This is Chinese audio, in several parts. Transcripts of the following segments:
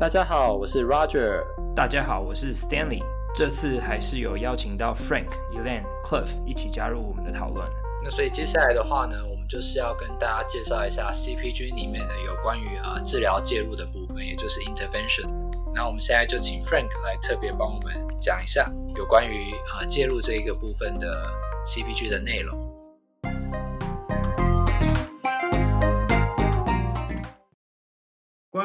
大家好，我是 Roger。大家好，我是 Stanley。这次还是有邀请到 Frank、Elaine、Cliff 一起加入我们的讨论。那所以接下来的话呢，我们就是要跟大家介绍一下 CPG 里面的有关于呃治疗介入的部分，也就是 intervention。那我们现在就请 Frank 来特别帮我们讲一下有关于呃介入这一个部分的 CPG 的内容。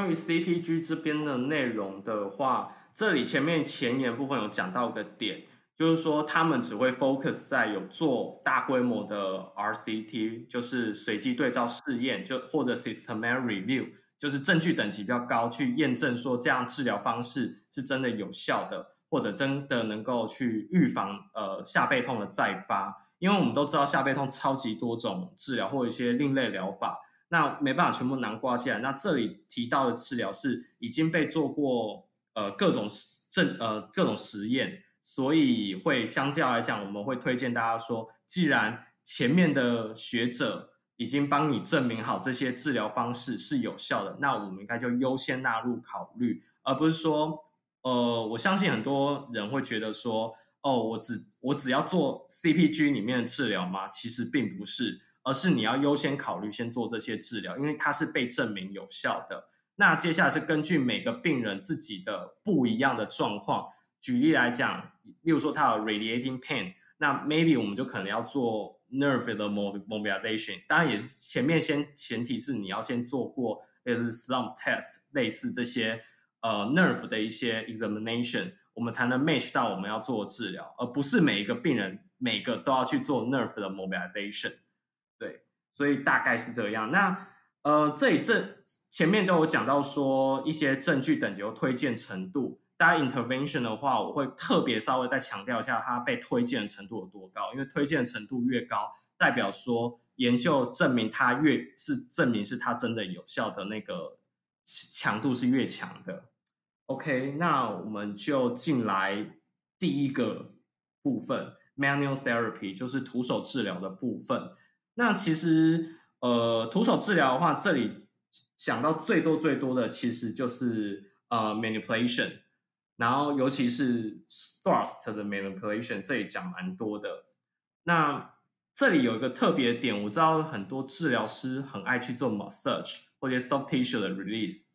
关于 CPG 这边的内容的话，这里前面前言部分有讲到个点，就是说他们只会 focus 在有做大规模的 RCT，就是随机对照试验，就或者 systematic review，就是证据等级比较高，去验证说这样治疗方式是真的有效的，或者真的能够去预防呃下背痛的再发。因为我们都知道下背痛超级多种治疗或一些另类疗法。那没办法全部囊括起来。那这里提到的治疗是已经被做过呃各种证呃各种实验，所以会相较来讲，我们会推荐大家说，既然前面的学者已经帮你证明好这些治疗方式是有效的，那我们应该就优先纳入考虑，而不是说呃我相信很多人会觉得说哦我只我只要做 CPG 里面的治疗吗？其实并不是。而是你要优先考虑先做这些治疗，因为它是被证明有效的。那接下来是根据每个病人自己的不一样的状况，举例来讲，例如说他有 radiating pain，那 maybe 我们就可能要做 nerve 的 mobilization。当然也是前面先前提是你要先做过类似 slump test 类似这些呃 nerve 的一些 examination，我们才能 match 到我们要做治疗，而不是每一个病人每个都要去做 nerve 的 mobilization。所以大概是这样。那呃，这里这前面都有讲到说一些证据等级和推荐程度。大家 intervention 的话，我会特别稍微再强调一下，它被推荐的程度有多高。因为推荐的程度越高，代表说研究证明它越是证明是它真的有效的那个强度是越强的。OK，那我们就进来第一个部分，manual therapy，就是徒手治疗的部分。那其实，呃，徒手治疗的话，这里想到最多最多的，其实就是呃，manipulation，然后尤其是 thrust 的 manipulation，这里讲蛮多的。那这里有一个特别点，我知道很多治疗师很爱去做 massage 或者 soft tissue 的 release，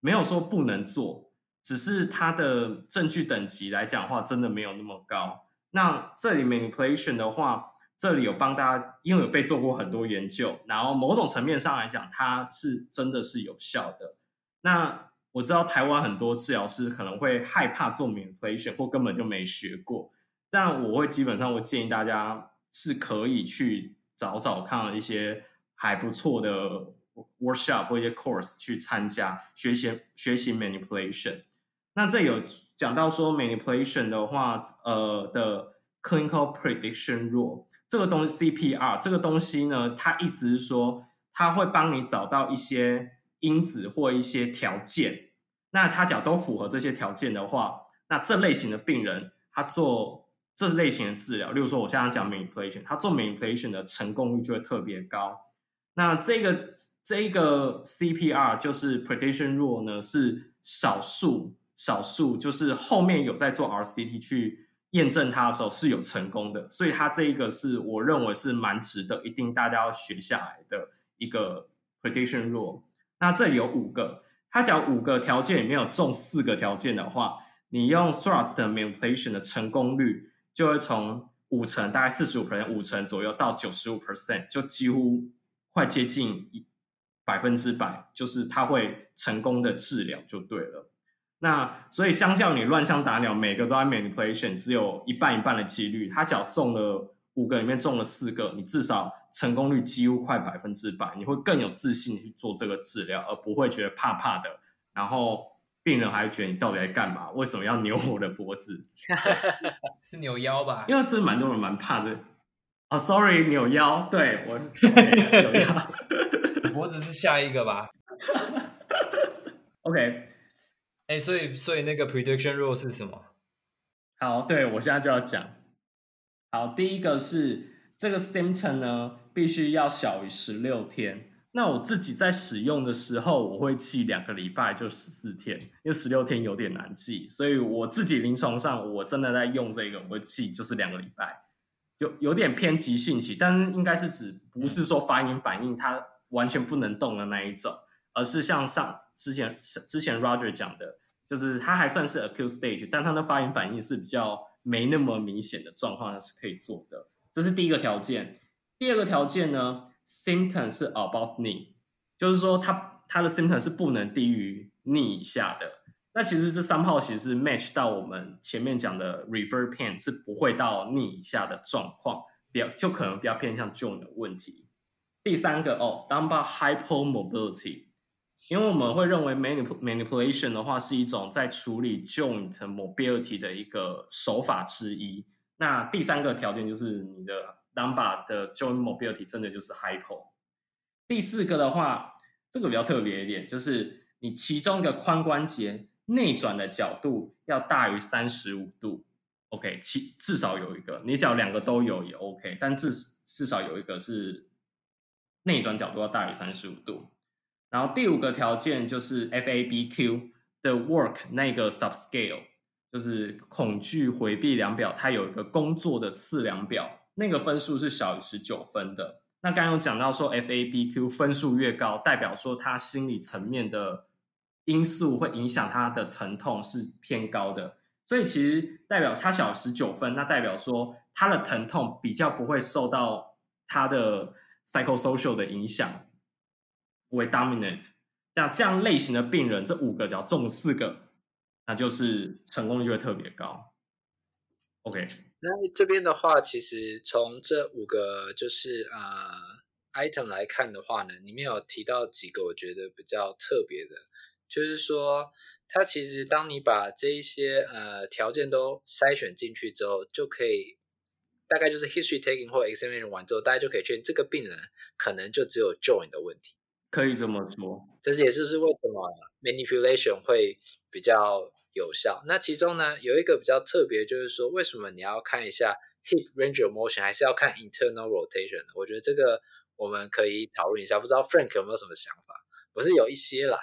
没有说不能做，只是它的证据等级来讲的话，真的没有那么高。那这里 manipulation 的话，这里有帮大家，因为有被做过很多研究，然后某种层面上来讲，它是真的是有效的。那我知道台湾很多治疗师可能会害怕做 manipulation 或根本就没学过，但我会基本上会建议大家是可以去找找看一些还不错的 workshop 或一些 course 去参加学习学习 manipulation。那这有讲到说 manipulation 的话，呃的。Clinical Prediction Rule 这个东西，CPR 这个东西呢，它意思是说，它会帮你找到一些因子或一些条件。那它只要都符合这些条件的话，那这类型的病人，他做这类型的治疗，例如说我现在讲 Manipulation，他做 Manipulation 的成功率就会特别高。那这个这个 CPR 就是 Prediction Rule 呢，是少数少数，就是后面有在做 RCT 去。验证它的时候是有成功的，所以它这一个是我认为是蛮值得，一定大家要学下来的一个 prediction rule。那这里有五个，它讲五个条件里面有中四个条件的话，你用 thrust manipulation 的成功率就会从五成，大概四十五 percent，五成左右到九十五 percent，就几乎快接近一百分之百，就是它会成功的治疗就对了。那所以，相较你乱枪打鸟，每个都在 manipulation，只有一半一半的几率。他只要中了五个里面中了四个，你至少成功率几乎快百分之百，你会更有自信去做这个治疗，而不会觉得怕怕的。然后病人还觉得你到底在干嘛？为什么要扭我的脖子？是扭腰吧？因为真的蛮多人蛮怕这啊。哦，sorry，扭腰，对我 扭腰，脖子是下一个吧？OK。哎，所以所以那个 prediction rule 是什么？好，对，我现在就要讲。好，第一个是这个 symptom 呢，必须要小于十六天。那我自己在使用的时候，我会记两个礼拜，就十四天，因为十六天有点难记，所以我自己临床上我真的在用这个，我会记就是两个礼拜，就有点偏急性期，但是应该是指不是说发炎反应它完全不能动的那一种，而是像上之前之前 Roger 讲的，就是它还算是 acute stage，但它的发炎反应是比较没那么明显的状况，是可以做的，这是第一个条件。第二个条件呢？Symptom 是 above knee，就是说它它的 symptom 是不能低于 knee 以下的。那其实这三号其实是 match 到我们前面讲的 refer pain 是不会到 knee 以下的状况，比较就可能比较偏向 joint 的问题。第三个哦，lumbar hypomobility，因为我们会认为 manipulation 的话是一种在处理 joint mobility 的一个手法之一。那第三个条件就是你的。Lumbar 的 joint mobility 真的就是 hypo。第四个的话，这个比较特别一点，就是你其中一个髋关节内转的角度要大于三十五度。OK，其至少有一个，你只要两个都有也 OK，但至至少有一个是内转角度要大于三十五度。然后第五个条件就是 FABQ 的 work 那个 subscale，就是恐惧回避量表，它有一个工作的次量表。那个分数是小于十九分的。那刚刚有讲到说，FABQ 分数越高，代表说他心理层面的因素会影响他的疼痛是偏高的。所以其实代表他小十九分，那代表说他的疼痛比较不会受到他的 psychosocial 的影响为 dominant。那这样类型的病人，这五个只要中四个，那就是成功率就会特别高。OK。那这边的话，其实从这五个就是呃 item 来看的话呢，里面有提到几个我觉得比较特别的，就是说它其实当你把这一些呃条件都筛选进去之后，就可以大概就是 history taking 或 examination 完之后，大家就可以确定这个病人可能就只有 join 的问题。可以这么说，这是也就是为什么 manipulation 会比较有效。那其中呢，有一个比较特别，就是说为什么你要看一下 hip range of motion，还是要看 internal rotation？我觉得这个我们可以讨论一下。不知道 Frank 有没有什么想法？我是有一些啦。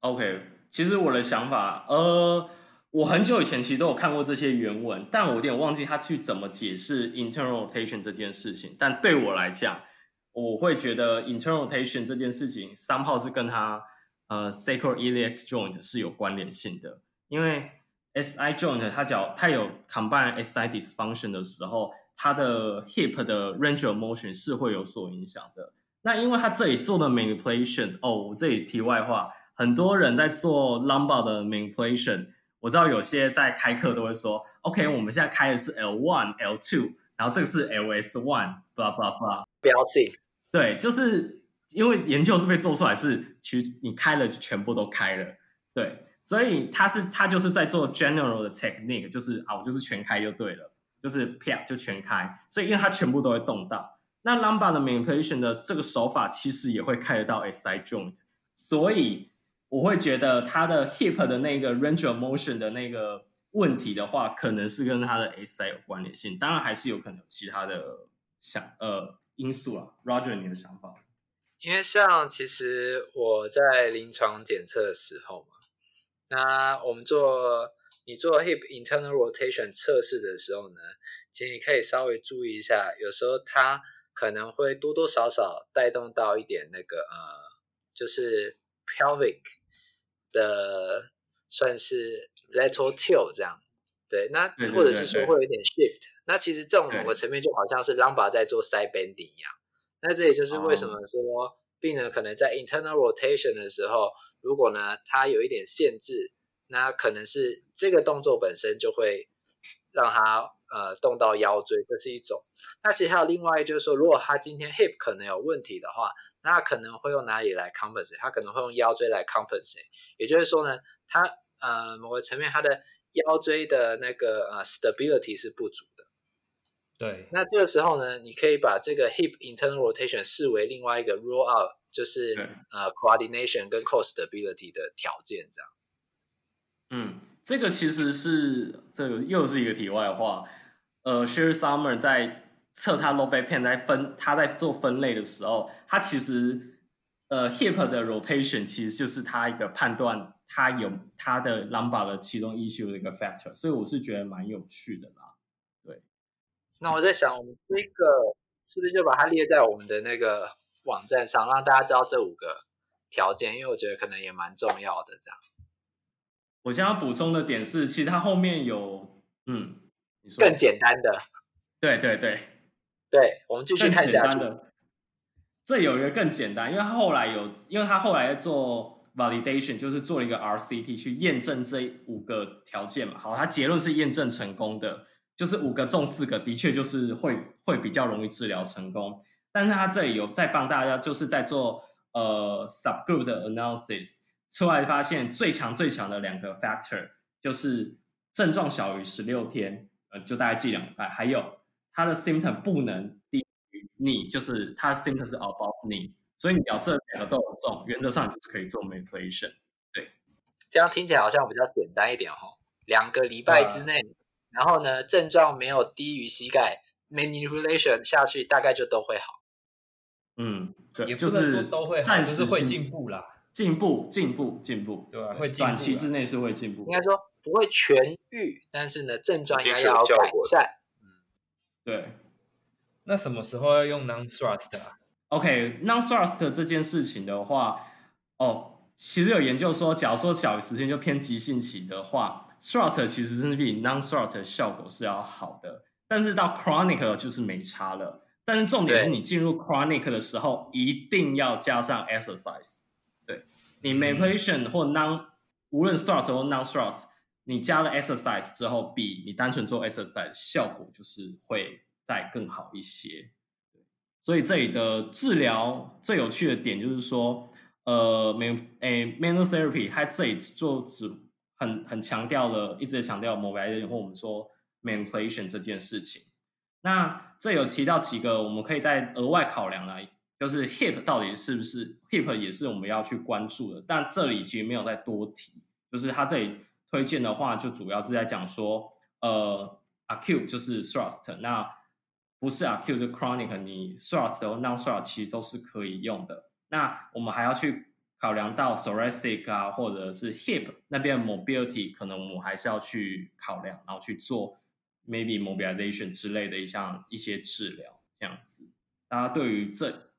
OK，其实我的想法，呃，我很久以前其实都有看过这些原文，但我有点忘记他去怎么解释 internal rotation 这件事情。但对我来讲，我会觉得 internal rotation 这件事情，somehow 是跟他呃 sacroiliac joint 是有关联性的，因为 SI joint 它叫它有 combine SI dysfunction 的时候，它的 hip 的 range of motion 是会有所影响的。那因为它这里做的 manipulation，哦，我这里题外话，很多人在做 lumbar 的 manipulation，我知道有些在开课都会说，OK，我们现在开的是 L one、L two，然后这个是 LS one，blah blah blah，标记。对，就是因为研究是被做出来是，其实你开了就全部都开了，对，所以他是他就是在做 general 的 technique，就是啊，我就是全开就对了，就是啪就全开，所以因为它全部都会动到，那 lumbar 的 manipulation 的这个手法其实也会开得到 SI joint，所以我会觉得他的 hip 的那个 range of motion 的那个问题的话，可能是跟他的 SI 有关联性，当然还是有可能有其他的想呃。因素啊，Roger，你的想法？因为像其实我在临床检测的时候嘛，那我们做你做 hip internal rotation 测试的时候呢，其实你可以稍微注意一下，有时候它可能会多多少少带动到一点那个呃，就是 pelvic 的算是 lateral tilt 这样，对，那或者是说会有一点 shift。那其实这种某个层面就好像是 lumbar 在做 side bending 一样。那这也就是为什么说病人可能在 internal rotation 的时候，如果呢他有一点限制，那可能是这个动作本身就会让他呃动到腰椎，这是一种。那其实还有另外就是说，如果他今天 hip 可能有问题的话，那他可能会用哪里来 compensate？他可能会用腰椎来 compensate。也就是说呢，他呃某个层面他的腰椎的那个呃 stability 是不足的。对，那这个时候呢，你可以把这个 hip internal rotation 视为另外一个 rule out，就是呃 coordination 跟 core stability 的条件，这样。嗯，这个其实是这个又是一个题外话。呃，Sherry Summer 在测他 low back pain 在分他在做分类的时候，他其实呃，hip 的 rotation 其实就是他一个判断他有他的 lumbar 的其中 issue 的一个 factor，所以我是觉得蛮有趣的啦。对，那我在想，我们这个是不是就把它列在我们的那个网站上，让大家知道这五个条件？因为我觉得可能也蛮重要的。这样，我想要补充的点是，其实它后面有嗯，你说更简单的。对对对，对，我们继续看下去。这有一个更简单，因为他后来有，因为他后来在做 validation，就是做了一个 RCT 去验证这五个条件嘛。好，他结论是验证成功的，就是五个中四个，的确就是会会比较容易治疗成功。但是他这里有在帮大家，就是在做呃 subgroup 的 analysis，出来发现最强最强的两个 factor 就是症状小于十六天，呃，就大概记两个，还有他的 symptom 不能低于。你就是他 symptom 是 above 你，所以你只要这两个都有中，原则上你就是可以做 manipulation。对，这样听起来好像比较简单一点哈。两个礼拜之内，然后呢，症状没有低于膝盖，manipulation 下去大概就都会好。嗯，对，也不是说都会好，暂时是会进步啦，进步，进步，进步，对，会短期之内是会进步。应该说不会痊愈，但是呢，症状应该要改善。嗯，对。那什么时候要用 non-thrust 啊？OK，non-thrust 这件事情的话，哦，其实有研究说，假如说小于十天就偏急性期的话，thrust 其实是比 non-thrust 效果是要好的，但是到 chronic 就是没差了。但是重点是你进入 chronic 的时候，一定要加上 exercise。对，你 manipulation 或 non，无论 thrust 或 non-thrust，你加了 exercise 之后，比你单纯做 exercise 效果就是会。再更好一些，所以这里的治疗最有趣的点就是说，呃，没诶，manual therapy 它这里做只很很强调了，一直强调 mobility 或我们说 manipulation 这件事情。那这有提到几个我们可以再额外考量的，就是 hip 到底是不是 hip 也是我们要去关注的，但这里其实没有再多提，就是它这里推荐的话，就主要是在讲说，呃，acute 就是 thrust 那。不是 acute 就 chronic，你 thrust 和 non-thrust 其实都是可以用的。那我们还要去考量到 thoracic 啊，或者是 hip 那边 mobility，可能我们还是要去考量，然后去做 maybe mobilization 之类的一项一些治疗，这样子。大家对于这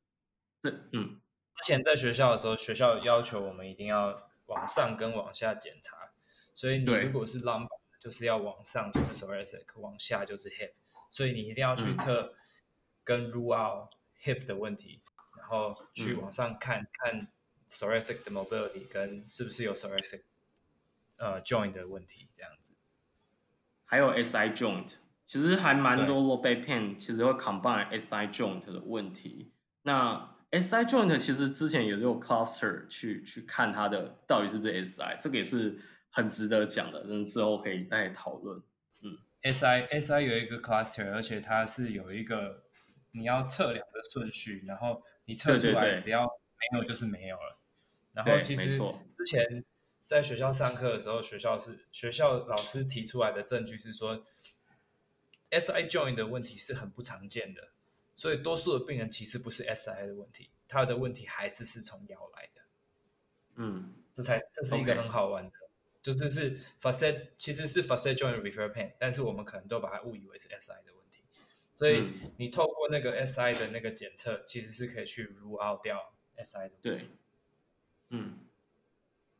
这嗯，之前在学校的时候，学校要求我们一定要往上跟往下检查，所以你如果是 lumbar 就是要往上就是 thoracic，往下就是 hip。所以你一定要去测跟 rule out hip 的问题，然后去往上看看 thoracic 的 mobility 跟是不是有 thoracic 呃 joint 的问题这样子。还有 SI joint，其实还蛮多 low back pain，其实会 combine SI joint 的问题。那 SI joint 其实之前也有 cluster 去去看它的到底是不是 SI，这个也是很值得讲的，那之后可以再讨论。嗯 S I S I 有一个 cluster，而且它是有一个你要测量的顺序，然后你测出来只要没有就是没有了。然后其实之前在学校上课的时候，学校是学校老师提出来的证据是说，S I joint 的问题是很不常见的，所以多数的病人其实不是 S I 的问题，他的问题还是是从腰来的。嗯，这才这是一个很好玩的。Okay. 就是是 facet 其实是 facet joint refer pain，但是我们可能都把它误以为是 SI 的问题，所以你透过那个 SI 的那个检测，其实是可以去 rule out 掉 SI 的。对，嗯，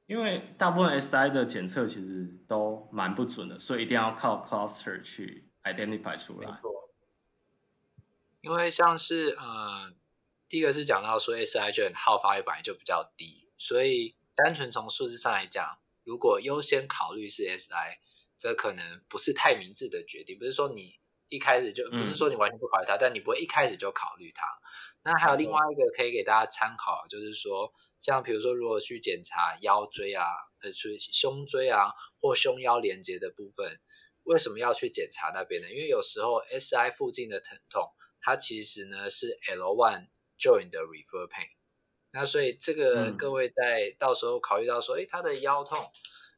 因为大部分 SI 的检测其实都蛮不准的，所以一定要靠 cluster 去 identify 出来。没错。因为像是呃，第一个是讲到说 SI joint 好发率本来就比较低，所以单纯从数字上来讲。如果优先考虑是 SI，这可能不是太明智的决定。不是说你一开始就，不是说你完全不考虑它，嗯、但你不会一开始就考虑它。那还有另外一个可以给大家参考，就是说，像比如说，如果去检查腰椎啊，呃，去胸椎啊或胸腰连接的部分，为什么要去检查那边呢？因为有时候 SI 附近的疼痛，它其实呢是 L1 joint 的 refer pain。那所以这个各位在到时候考虑到说，哎、嗯，他的腰痛，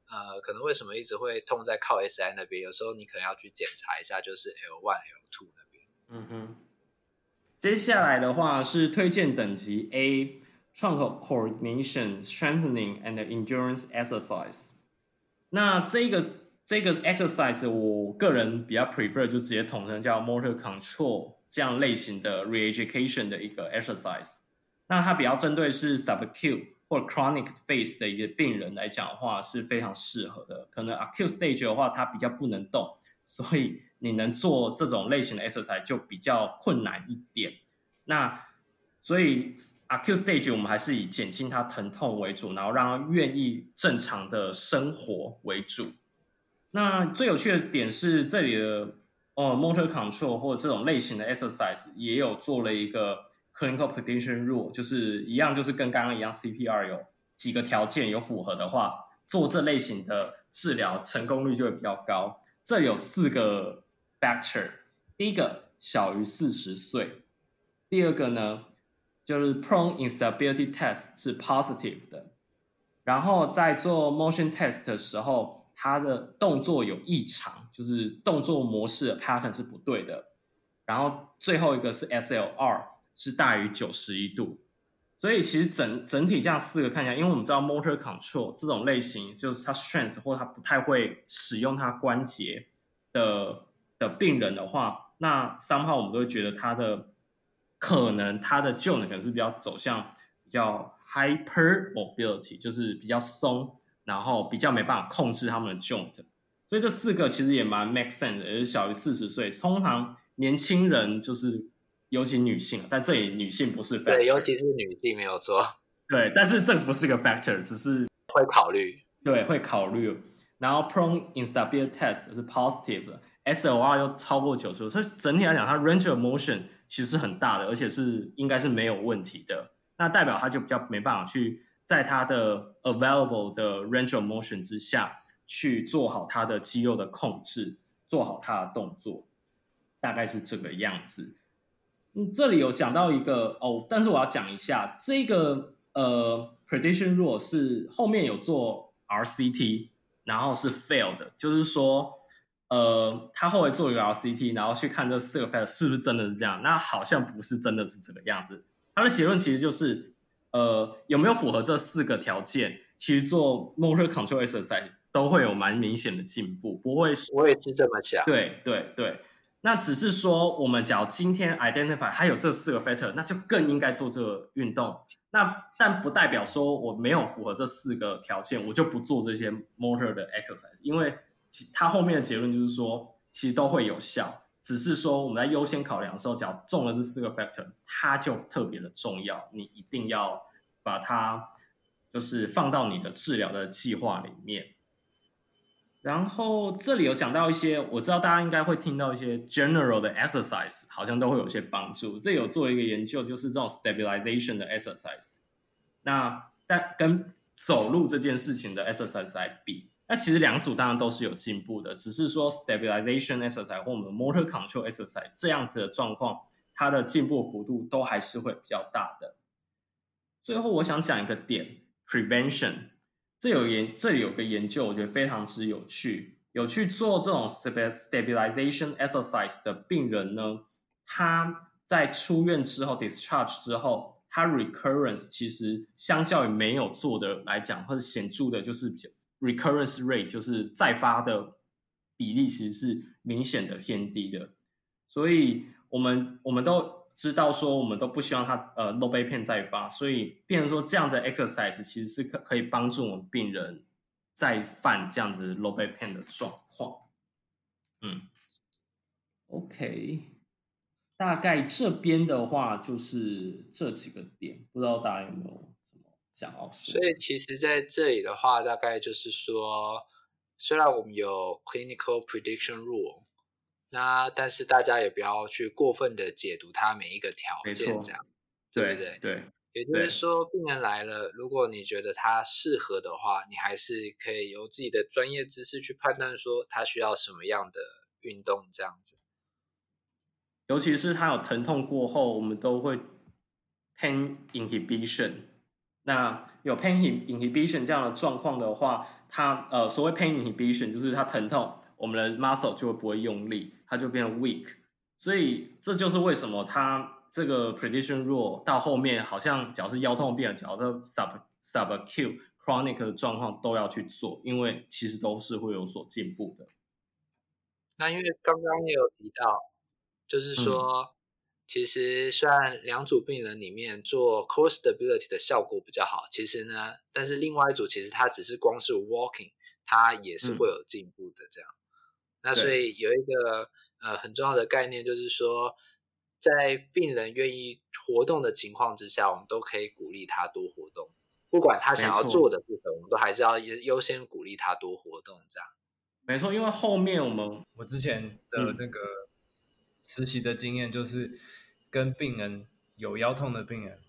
呃，可能为什么一直会痛在靠 SI 那边？有时候你可能要去检查一下，就是 L one、L two 那边。嗯哼。接下来的话是推荐等级 A，创口 coordination strengthening and endurance exercise。那这个这个 exercise 我个人比较 prefer 就直接统称叫 motor control 这样类型的 re-education 的一个 exercise。那它比较针对是 subacute 或 chronic phase 的一个病人来讲的话是非常适合的。可能 acute stage 的话，它比较不能动，所以你能做这种类型的 exercise 就比较困难一点。那所以 acute stage 我们还是以减轻他疼痛为主，然后让他愿意正常的生活为主。那最有趣的点是这里的呃 motor control 或者这种类型的 exercise 也有做了一个 clinical prediction rule，就是一样，就是跟刚刚一样 CPR 有几个条件有符合的话，做这类型的治疗成功率就会比较高。这有四个 factor，第一个小于四十岁，第二个呢？就是 prone instability test 是 positive 的，然后在做 motion test 的时候，它的动作有异常，就是动作模式的 pattern 是不对的。然后最后一个是 SLR 是大于九十一度，所以其实整整体这样四个看起来，因为我们知道 motor control 这种类型，就是他 strength 或他不太会使用他关节的的病人的话，那 somehow 我们都会觉得他的。可能他的 joint 可能是比较走向比较 hyper mobility，就是比较松，然后比较没办法控制他们的 joint。所以这四个其实也蛮 make sense 的，也是小于四十岁。通常年轻人就是尤其女性，但这里女性不是 factor，对，尤其是女性没有错。对，但是这不是个 factor，只是会考虑。对，会考虑。然后 prone instability test 是 positive 的，SLR 又超过九十度，所以整体来讲，它 range of motion。其实很大的，而且是应该是没有问题的。那代表他就比较没办法去在他的 available 的 range of motion 之下去做好他的肌肉的控制，做好他的动作，大概是这个样子。嗯，这里有讲到一个哦，但是我要讲一下这个呃 prediction rule 是后面有做 RCT，然后是 failed 的，就是说。呃，他后来做一个 RCT，然后去看这四个 factor 是不是真的是这样？那好像不是真的是这个样子。他的结论其实就是，呃，有没有符合这四个条件，其实做 motor control exercise 都会有蛮明显的进步，不会。我也是这么想。对对对，那只是说，我们假如今天 identify 还有这四个 factor，那就更应该做这个运动。那但不代表说我没有符合这四个条件，我就不做这些 motor 的 exercise，因为。他后面的结论就是说，其实都会有效，只是说我们在优先考量的时候，只要中了这四个 factor，它就特别的重要，你一定要把它就是放到你的治疗的计划里面。然后这里有讲到一些，我知道大家应该会听到一些 general 的 exercise，好像都会有些帮助。这有做一个研究，就是这种 stabilization 的 exercise，那但跟走路这件事情的 exercise 来比。那其实两组当然都是有进步的，只是说 stabilization exercise 或我们 motor control exercise 这样子的状况，它的进步幅度都还是会比较大的。最后我想讲一个点，prevention，这有研这里有个研究，我觉得非常之有趣，有去做这种 stabilization exercise 的病人呢，他在出院之后 discharge 之后，他 recurrence 其实相较于没有做的来讲，或者显著的就是比较。Recurrence rate 就是再发的比例，其实是明显的偏低的，所以我们我们都知道说，我们都不希望他呃 low back pain 再发，所以变成说这样子 exercise 其实是可可以帮助我们病人再犯这样子 low back pain 的状况。嗯，OK，大概这边的话就是这几个点，不知道大家有没有？所以其实在这里的话，大概就是说，虽然我们有 clinical prediction rule，那但是大家也不要去过分的解读它每一个条件，这样，对不对？对，也就是说，病人来了，如果你觉得他适合的话，你还是可以由自己的专业知识去判断说他需要什么样的运动，这样子。尤其是他有疼痛过后，我们都会 pain inhibition。那有 pain inhibition 这样的状况的话，它呃所谓 pain inhibition 就是它疼痛，我们的 muscle 就会不会用力，它就变成 weak。所以这就是为什么它这个 prediction rule 到后面好像只要是腰痛病人，只要是 sub subacute chronic 的状况都要去做，因为其实都是会有所进步的。那因为刚刚也有提到，就是说，嗯、其实虽然两组病人里面做 core stability 的效果比较好，其实呢，但是另外一组其实它只是光是 walking，它也是会有进步的这样。嗯、那所以有一个呃很重要的概念就是说，在病人愿意活动的情况之下，我们都可以鼓励他多活动，不管他想要做的是什么，我们都还是要优先鼓励他多活动这样。没错，因为后面我们我之前的那个实习的经验就是，跟病人有腰痛的病人，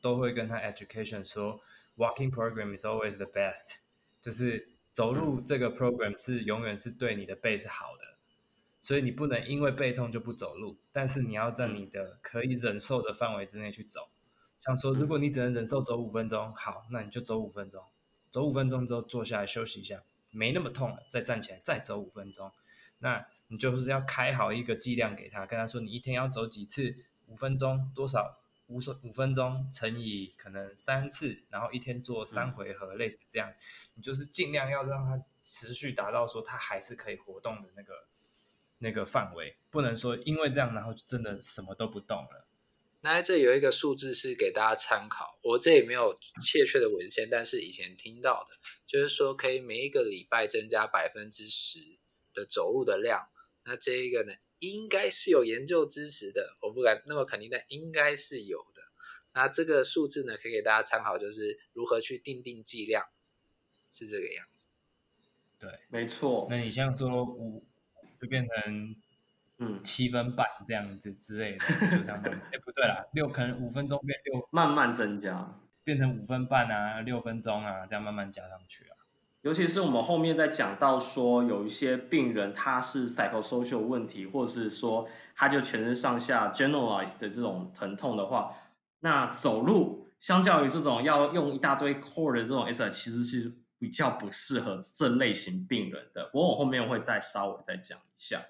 都会跟他 education 说，walking program is always the best，就是走路这个 program 是永远是对你的背是好的，所以你不能因为背痛就不走路，但是你要在你的可以忍受的范围之内去走。像说，如果你只能忍受走五分钟，好，那你就走五分钟，走五分钟之后坐下来休息一下。没那么痛了，再站起来，再走五分钟。那你就是要开好一个剂量给他，跟他说你一天要走几次，五分钟多少，五五分钟乘以可能三次，然后一天做三回合，嗯、类似这样。你就是尽量要让它持续达到说它还是可以活动的那个那个范围，不能说因为这样然后就真的什么都不动了。那这有一个数字是给大家参考，我这里没有确切的文献，但是以前听到的，就是说可以每一个礼拜增加百分之十的走路的量。那这一个呢，应该是有研究支持的，我不敢那么肯定，但应该是有的。那这个数字呢，可以给大家参考，就是如何去定定剂量，是这个样子。对，没错。那你像说五，就变成。嗯，七分半这样子之类的，就像 哎、欸、不对啦，六可能五分钟变六，慢慢增加，变成五分半啊，六分钟啊，这样慢慢加上去啊。尤其是我们后面在讲到说，有一些病人他是 psychosocial 问题，或者是说他就全身上下 generalized 的这种疼痛的话，那走路相较于这种要用一大堆 core 的这种 sr 其实是比较不适合这类型病人的。不过我后面会再稍微再讲一下。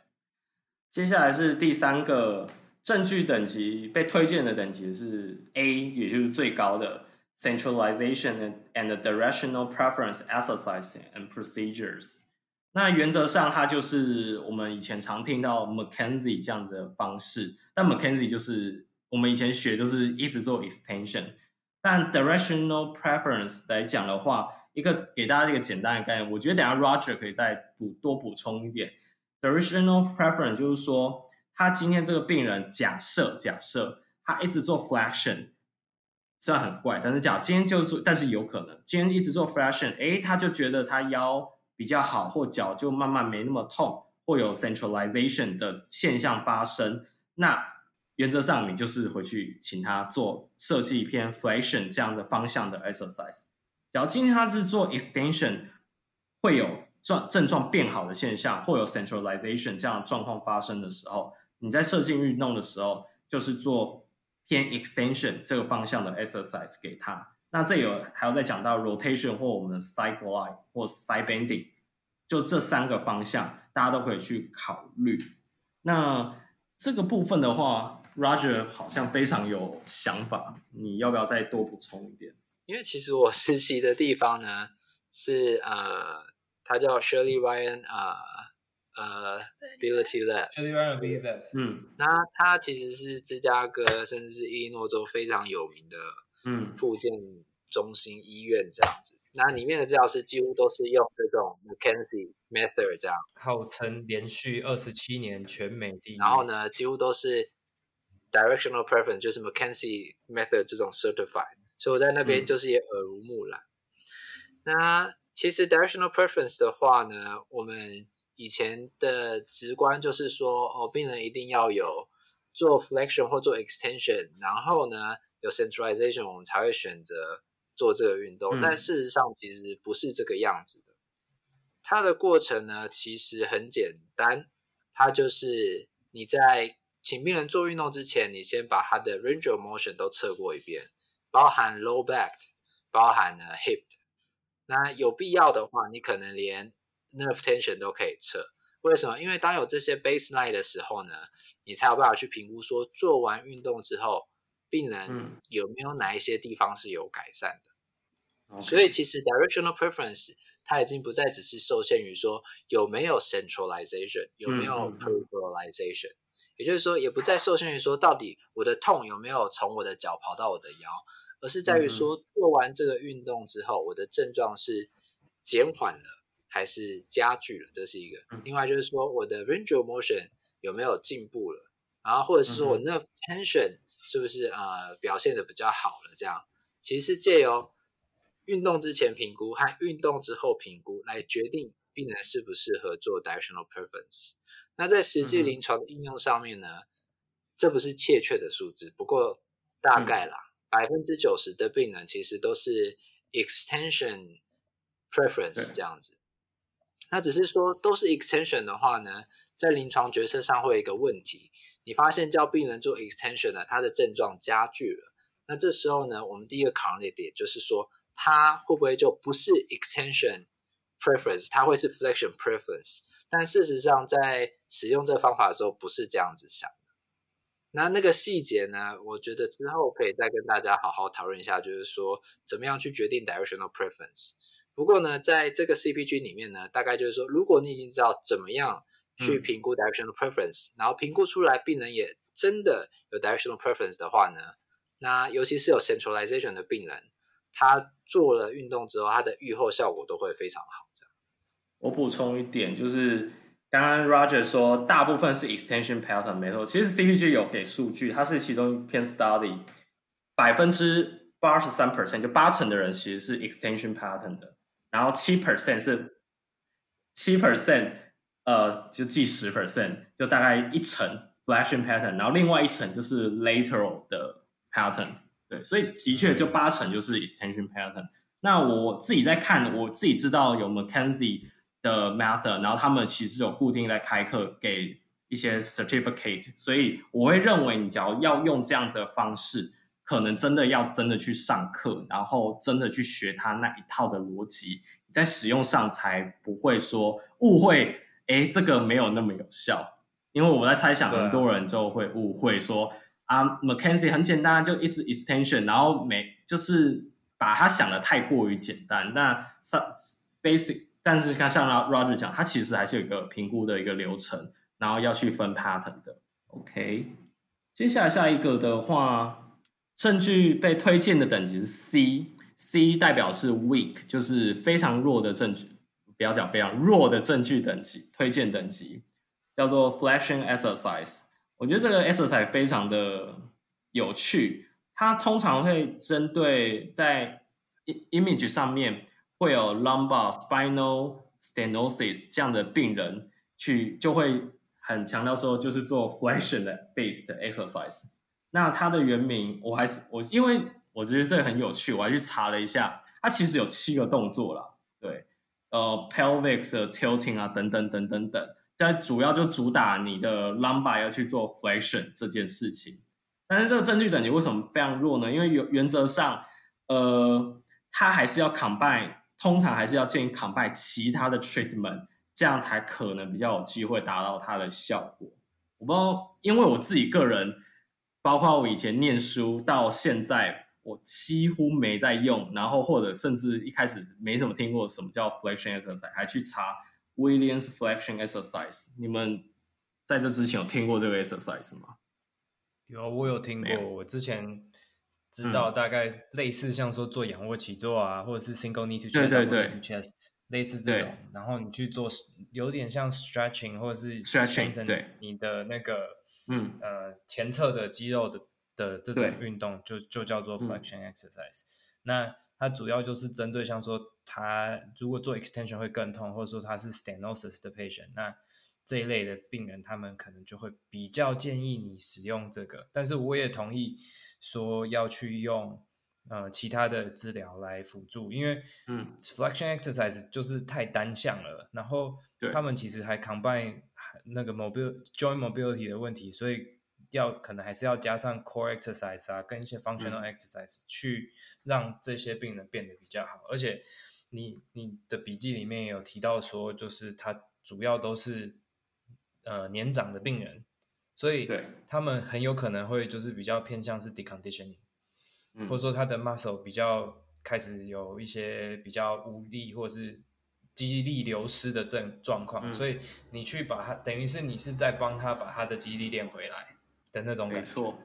接下来是第三个证据等级，被推荐的等级是 A，也就是最高的 Centralization and Directional Preference Exercise and Procedures。那原则上它就是我们以前常听到 McKenzie 这样子的方式，但 McKenzie 就是我们以前学就是一直做 extension。但 Directional Preference 来讲的话，一个给大家一个简单的概念，我觉得等下 Roger 可以再补多补充一点。Directional preference 就是说，他今天这个病人假设假设他一直做 flexion，虽然很怪，但是假今天就做，但是有可能今天一直做 flexion，诶，他就觉得他腰比较好，或脚就慢慢没那么痛，或有 centralization 的现象发生。那原则上你就是回去请他做设计一篇 flexion 这样的方向的 exercise。假如今天他是做 extension，会有。状症状变好的现象，或有 centralization 这样的状况发生的时候，你在设计运动的时候，就是做偏 extension 这个方向的 exercise 给他。那这有还要再讲到 rotation 或我们的 side line 或 side bending，就这三个方向，大家都可以去考虑。那这个部分的话，Roger 好像非常有想法，你要不要再多补充一点？因为其实我实习的地方呢，是呃。他叫 Shirley Ryan 啊，呃 b i l i t y Lab。嗯，那它其实是芝加哥，甚至是伊利诺州非常有名的嗯，附件中心医院这样子。那里面的治疗师几乎都是用这种 McKenzie Method 这样，号称连续二十七年全美第一。然后呢，几乎都是 Directional Preference，就是 McKenzie Method 这种 Certified，所以我在那边就是也耳濡目染。那其实 Directional Preference 的话呢，我们以前的直观就是说，哦，病人一定要有做 flexion 或做 extension，然后呢有 centralization，我们才会选择做这个运动。嗯、但事实上其实不是这个样子的。它的过程呢其实很简单，它就是你在请病人做运动之前，你先把他的 range of motion 都测过一遍，包含 low back，包含呢 hip。那有必要的话，你可能连 nerve tension 都可以测。为什么？因为当有这些 baseline 的时候呢，你才有办法去评估说做完运动之后，病人有没有哪一些地方是有改善的。嗯、所以其实 directional preference 它已经不再只是受限于说有没有 centralization，有没有 peripheralization，、嗯、也就是说也不再受限于说到底我的痛有没有从我的脚跑到我的腰，而是在于说做完这个运动之后，我的症状是减缓了。还是加剧了，这是一个。另外就是说，我的 range of motion 有没有进步了？然后或者是说我 nerve tension 是不是呃表现的比较好了？这样其实是借由运动之前评估和运动之后评估来决定病人适不适合做 directional preference。那在实际临床的应用上面呢，这不是确切的数字，不过大概啦，百分之九十的病人其实都是 extension preference 这样子。那只是说都是 extension 的话呢，在临床决策上会有一个问题，你发现叫病人做 extension 呢，他的症状加剧了。那这时候呢，我们第一个考虑点就是说，他会不会就不是 extension preference，他会是 flexion preference？但事实上，在使用这方法的时候，不是这样子想的。那那个细节呢，我觉得之后可以再跟大家好好讨论一下，就是说怎么样去决定 directional preference。不过呢，在这个 CPG 里面呢，大概就是说，如果你已经知道怎么样去评估 directional preference，、嗯、然后评估出来病人也真的有 directional preference 的话呢，那尤其是有 centralization 的病人，他做了运动之后，他的预后效果都会非常好。这样，我补充一点，就是刚刚 Roger 说大部分是 extension pattern 没错，其实 CPG 有给数据，它是其中一篇 study，百分之八十三 percent 就八成的人其实是 extension pattern 的。然后七 percent 是七 percent，呃，就记十 percent，就大概一层 flexion pattern，然后另外一层就是 lateral 的 pattern，对，所以的确就八成就是 extension pattern。那我自己在看，我自己知道有 McKenzie 的 method，然后他们其实有固定在开课给一些 certificate，所以我会认为你只要要用这样子的方式。可能真的要真的去上课，然后真的去学他那一套的逻辑，在使用上才不会说误会。哎，这个没有那么有效，因为我在猜想，很多人就会误会说啊，McKenzie 很简单，就一直 extension，然后没就是把他想的太过于简单。那 basic，但是像像 Roger 讲，他其实还是有一个评估的一个流程，然后要去分 pattern 的。OK，接下来下一个的话。证据被推荐的等级是 C，C 代表是 weak，就是非常弱的证据，不要讲非常弱的证据等级，推荐等级叫做 flexion exercise。我觉得这个 exercise 非常的有趣，它通常会针对在 image 上面会有 lumbar spinal stenosis 这样的病人去，就会很强调说就是做 flexion 的 based exercise。那它的原名我还是我，因为我觉得这个很有趣，我还去查了一下，它其实有七个动作啦，对，呃，pelvic 的 tilting 啊，等等等等等，但主要就主打你的 lumbar 要去做 flexion 这件事情。但是这个证据等级为什么非常弱呢？因为原原则上，呃，它还是要 combine，通常还是要建议 combine 其他的 treatment，这样才可能比较有机会达到它的效果。我不知道，因为我自己个人。包括我以前念书到现在，我几乎没在用，然后或者甚至一开始没怎么听过什么叫 flexion exercise，还去查 Williams flexion exercise。你们在这之前有听过这个 exercise 吗？有，我有听过。我之前知道大概类似像说做仰卧起坐啊，或者是 single knee to chest，对对对，chest，类似这种。然后你去做有点像 stretching 或者是 stretching，对你的那个。嗯，呃，前侧的肌肉的的这种运动就就叫做 flexion exercise。嗯。那它主要就是针对像说他如果做 extension 会更痛，或者说他是 stenosis 的 patient，那这一类的病人他们可能就会比较建议你使用这个。但是我也同意说要去用呃其他的治疗来辅助，因为嗯 flexion exercise 就是太单向了，然后他们其实还 combine。那个 mobile joint mobility 的问题，所以要可能还是要加上 core exercise 啊，跟一些 functional exercise、嗯、去让这些病人变得比较好。而且你你的笔记里面也有提到说，就是他主要都是呃年长的病人，所以他们很有可能会就是比较偏向是 deconditioning，、嗯、或者说他的 muscle 比较开始有一些比较无力或者是肌力流失的症状况，嗯、所以你去把它等于是你是在帮他把他的肌力练回来的那种感觉，没错，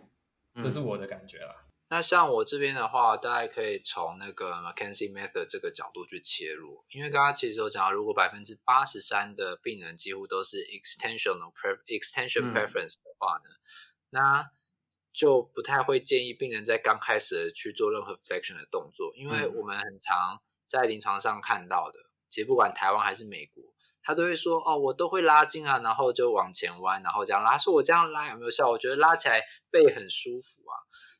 这是我的感觉啦。那像我这边的话，大概可以从那个 McKenzie Method 这个角度去切入，因为刚刚其实有讲到，如果百分之八十三的病人几乎都是 extensional pre extension preference 的话呢，嗯、那就不太会建议病人在刚开始去做任何 flexion 的动作，因为我们很常在临床上看到的，其实不管台湾还是美国，他都会说哦，我都会拉筋啊，然后就往前弯，然后这样拉，说我这样拉有没有效？我觉得拉起来背很舒服啊。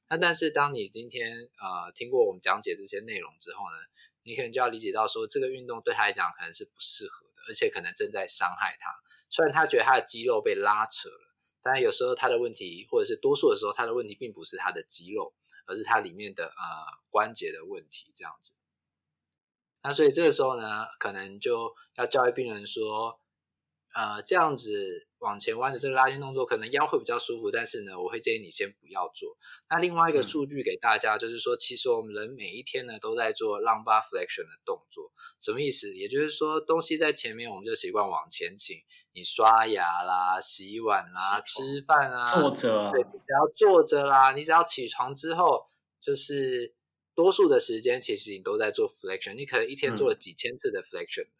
那但是当你今天呃听过我们讲解这些内容之后呢，你可能就要理解到说这个运动对他来讲可能是不适合的，而且可能正在伤害他。虽然他觉得他的肌肉被拉扯了，但有时候他的问题，或者是多数的时候他的问题并不是他的肌肉，而是他里面的呃关节的问题这样子。那所以这个时候呢，可能就要教育病人说，呃这样子。往前弯的这个拉筋动作，可能腰会比较舒服，但是呢，我会建议你先不要做。那另外一个数据给大家，就是说，其实我们人每一天呢都在做 lumbar flexion 的动作，什么意思？也就是说，东西在前面，我们就习惯往前倾。你刷牙啦、洗碗啦、吃饭啊，坐着，对，只要坐着啦，你只要起床之后，就是多数的时间，其实你都在做 flexion。你可能一天做了几千次的 flexion，嗯。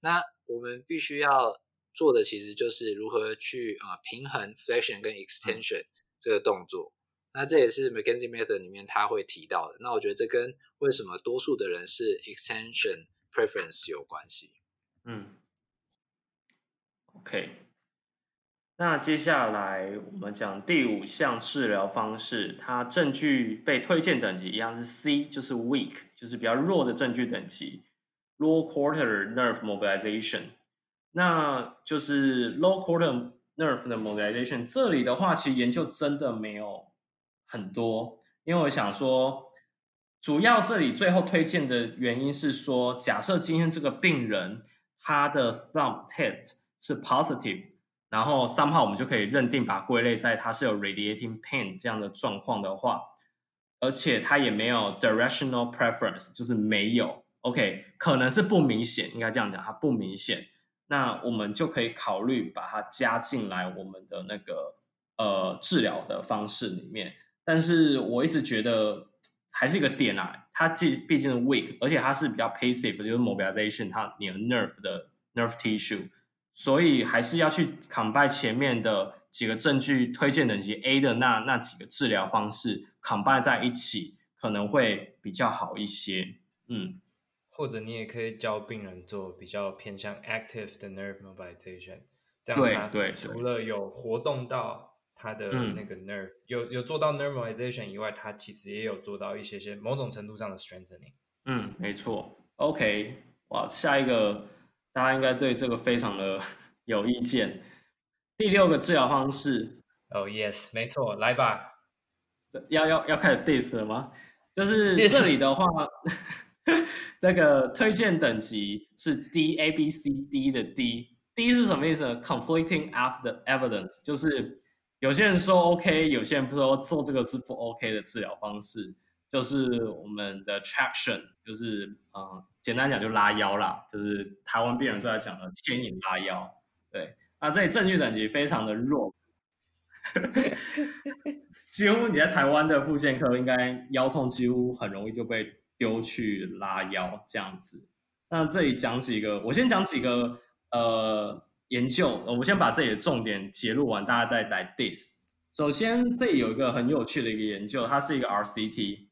那我们必须要。做的其实就是如何去啊、呃、平衡 flexion 跟 extension 这个动作，嗯、那这也是 McKenzie Method 里面他会提到的。那我觉得这跟为什么多数的人是 extension preference 有关系。嗯，OK。那接下来我们讲第五项治疗方式，它证据被推荐等级一样是 C，就是 weak，就是比较弱的证据等级 Low quarter nerve mobilization。那就是 low quarter nerve 的 mobilization。这里的话，其实研究真的没有很多，因为我想说，主要这里最后推荐的原因是说，假设今天这个病人他的 thumb test 是 positive，然后三号我们就可以认定把归类在它是有 radiating pain 这样的状况的话，而且它也没有 directional preference，就是没有，OK，可能是不明显，应该这样讲，它不明显。那我们就可以考虑把它加进来我们的那个呃治疗的方式里面，但是我一直觉得还是一个点啊，它既毕竟是 weak，而且它是比较 passive，就是 mobilization 它你的 nerve 的 nerve tissue，所以还是要去 combine 前面的几个证据推荐等级 A 的那那几个治疗方式 combine 在一起，可能会比较好一些，嗯。或者你也可以教病人做比较偏向 active 的 nerve mobilization，这样他对除了有活动到他的那个 nerve，、嗯、有有做到 nerve mobilization 以外，他其实也有做到一些些某种程度上的 strengthening。嗯，没错。OK，哇，下一个大家应该对这个非常的 有意见。第六个治疗方式，哦、oh, yes，没错，来吧。要要要开始 diss 了吗？就是这里的话。这个推荐等级是 D A B C D 的 D，D 是什么意思呢？Conflicting after evidence，就是有些人说 OK，有些人不说做这个是不 OK 的治疗方式，就是我们的 traction，就是呃简单讲就拉腰啦，就是台湾病人最爱讲的牵引拉腰。对，那这里证据等级非常的弱，几乎你在台湾的复健科应该腰痛几乎很容易就被。丢去拉腰这样子，那这里讲几个，我先讲几个呃研究，我先把这里的重点揭露完，大家再来 dis。首先，这里有一个很有趣的一个研究，它是一个 RCT。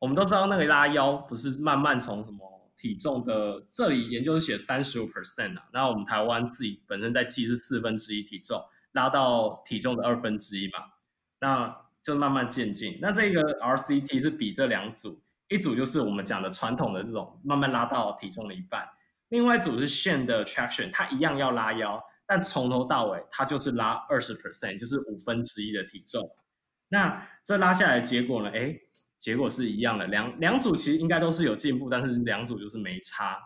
我们都知道那个拉腰不是慢慢从什么体重的，这里研究写三十五 percent 啊，那我们台湾自己本身在记是四分之一体重，拉到体重的二分之一嘛，那就慢慢渐进。那这个 RCT 是比这两组。一组就是我们讲的传统的这种慢慢拉到体重的一半，另外一组是 Sham 的 traction，它一样要拉腰，但从头到尾它就是拉二十 percent，就是五分之一的体重。那这拉下来的结果呢？哎，结果是一样的，两两组其实应该都是有进步，但是两组就是没差。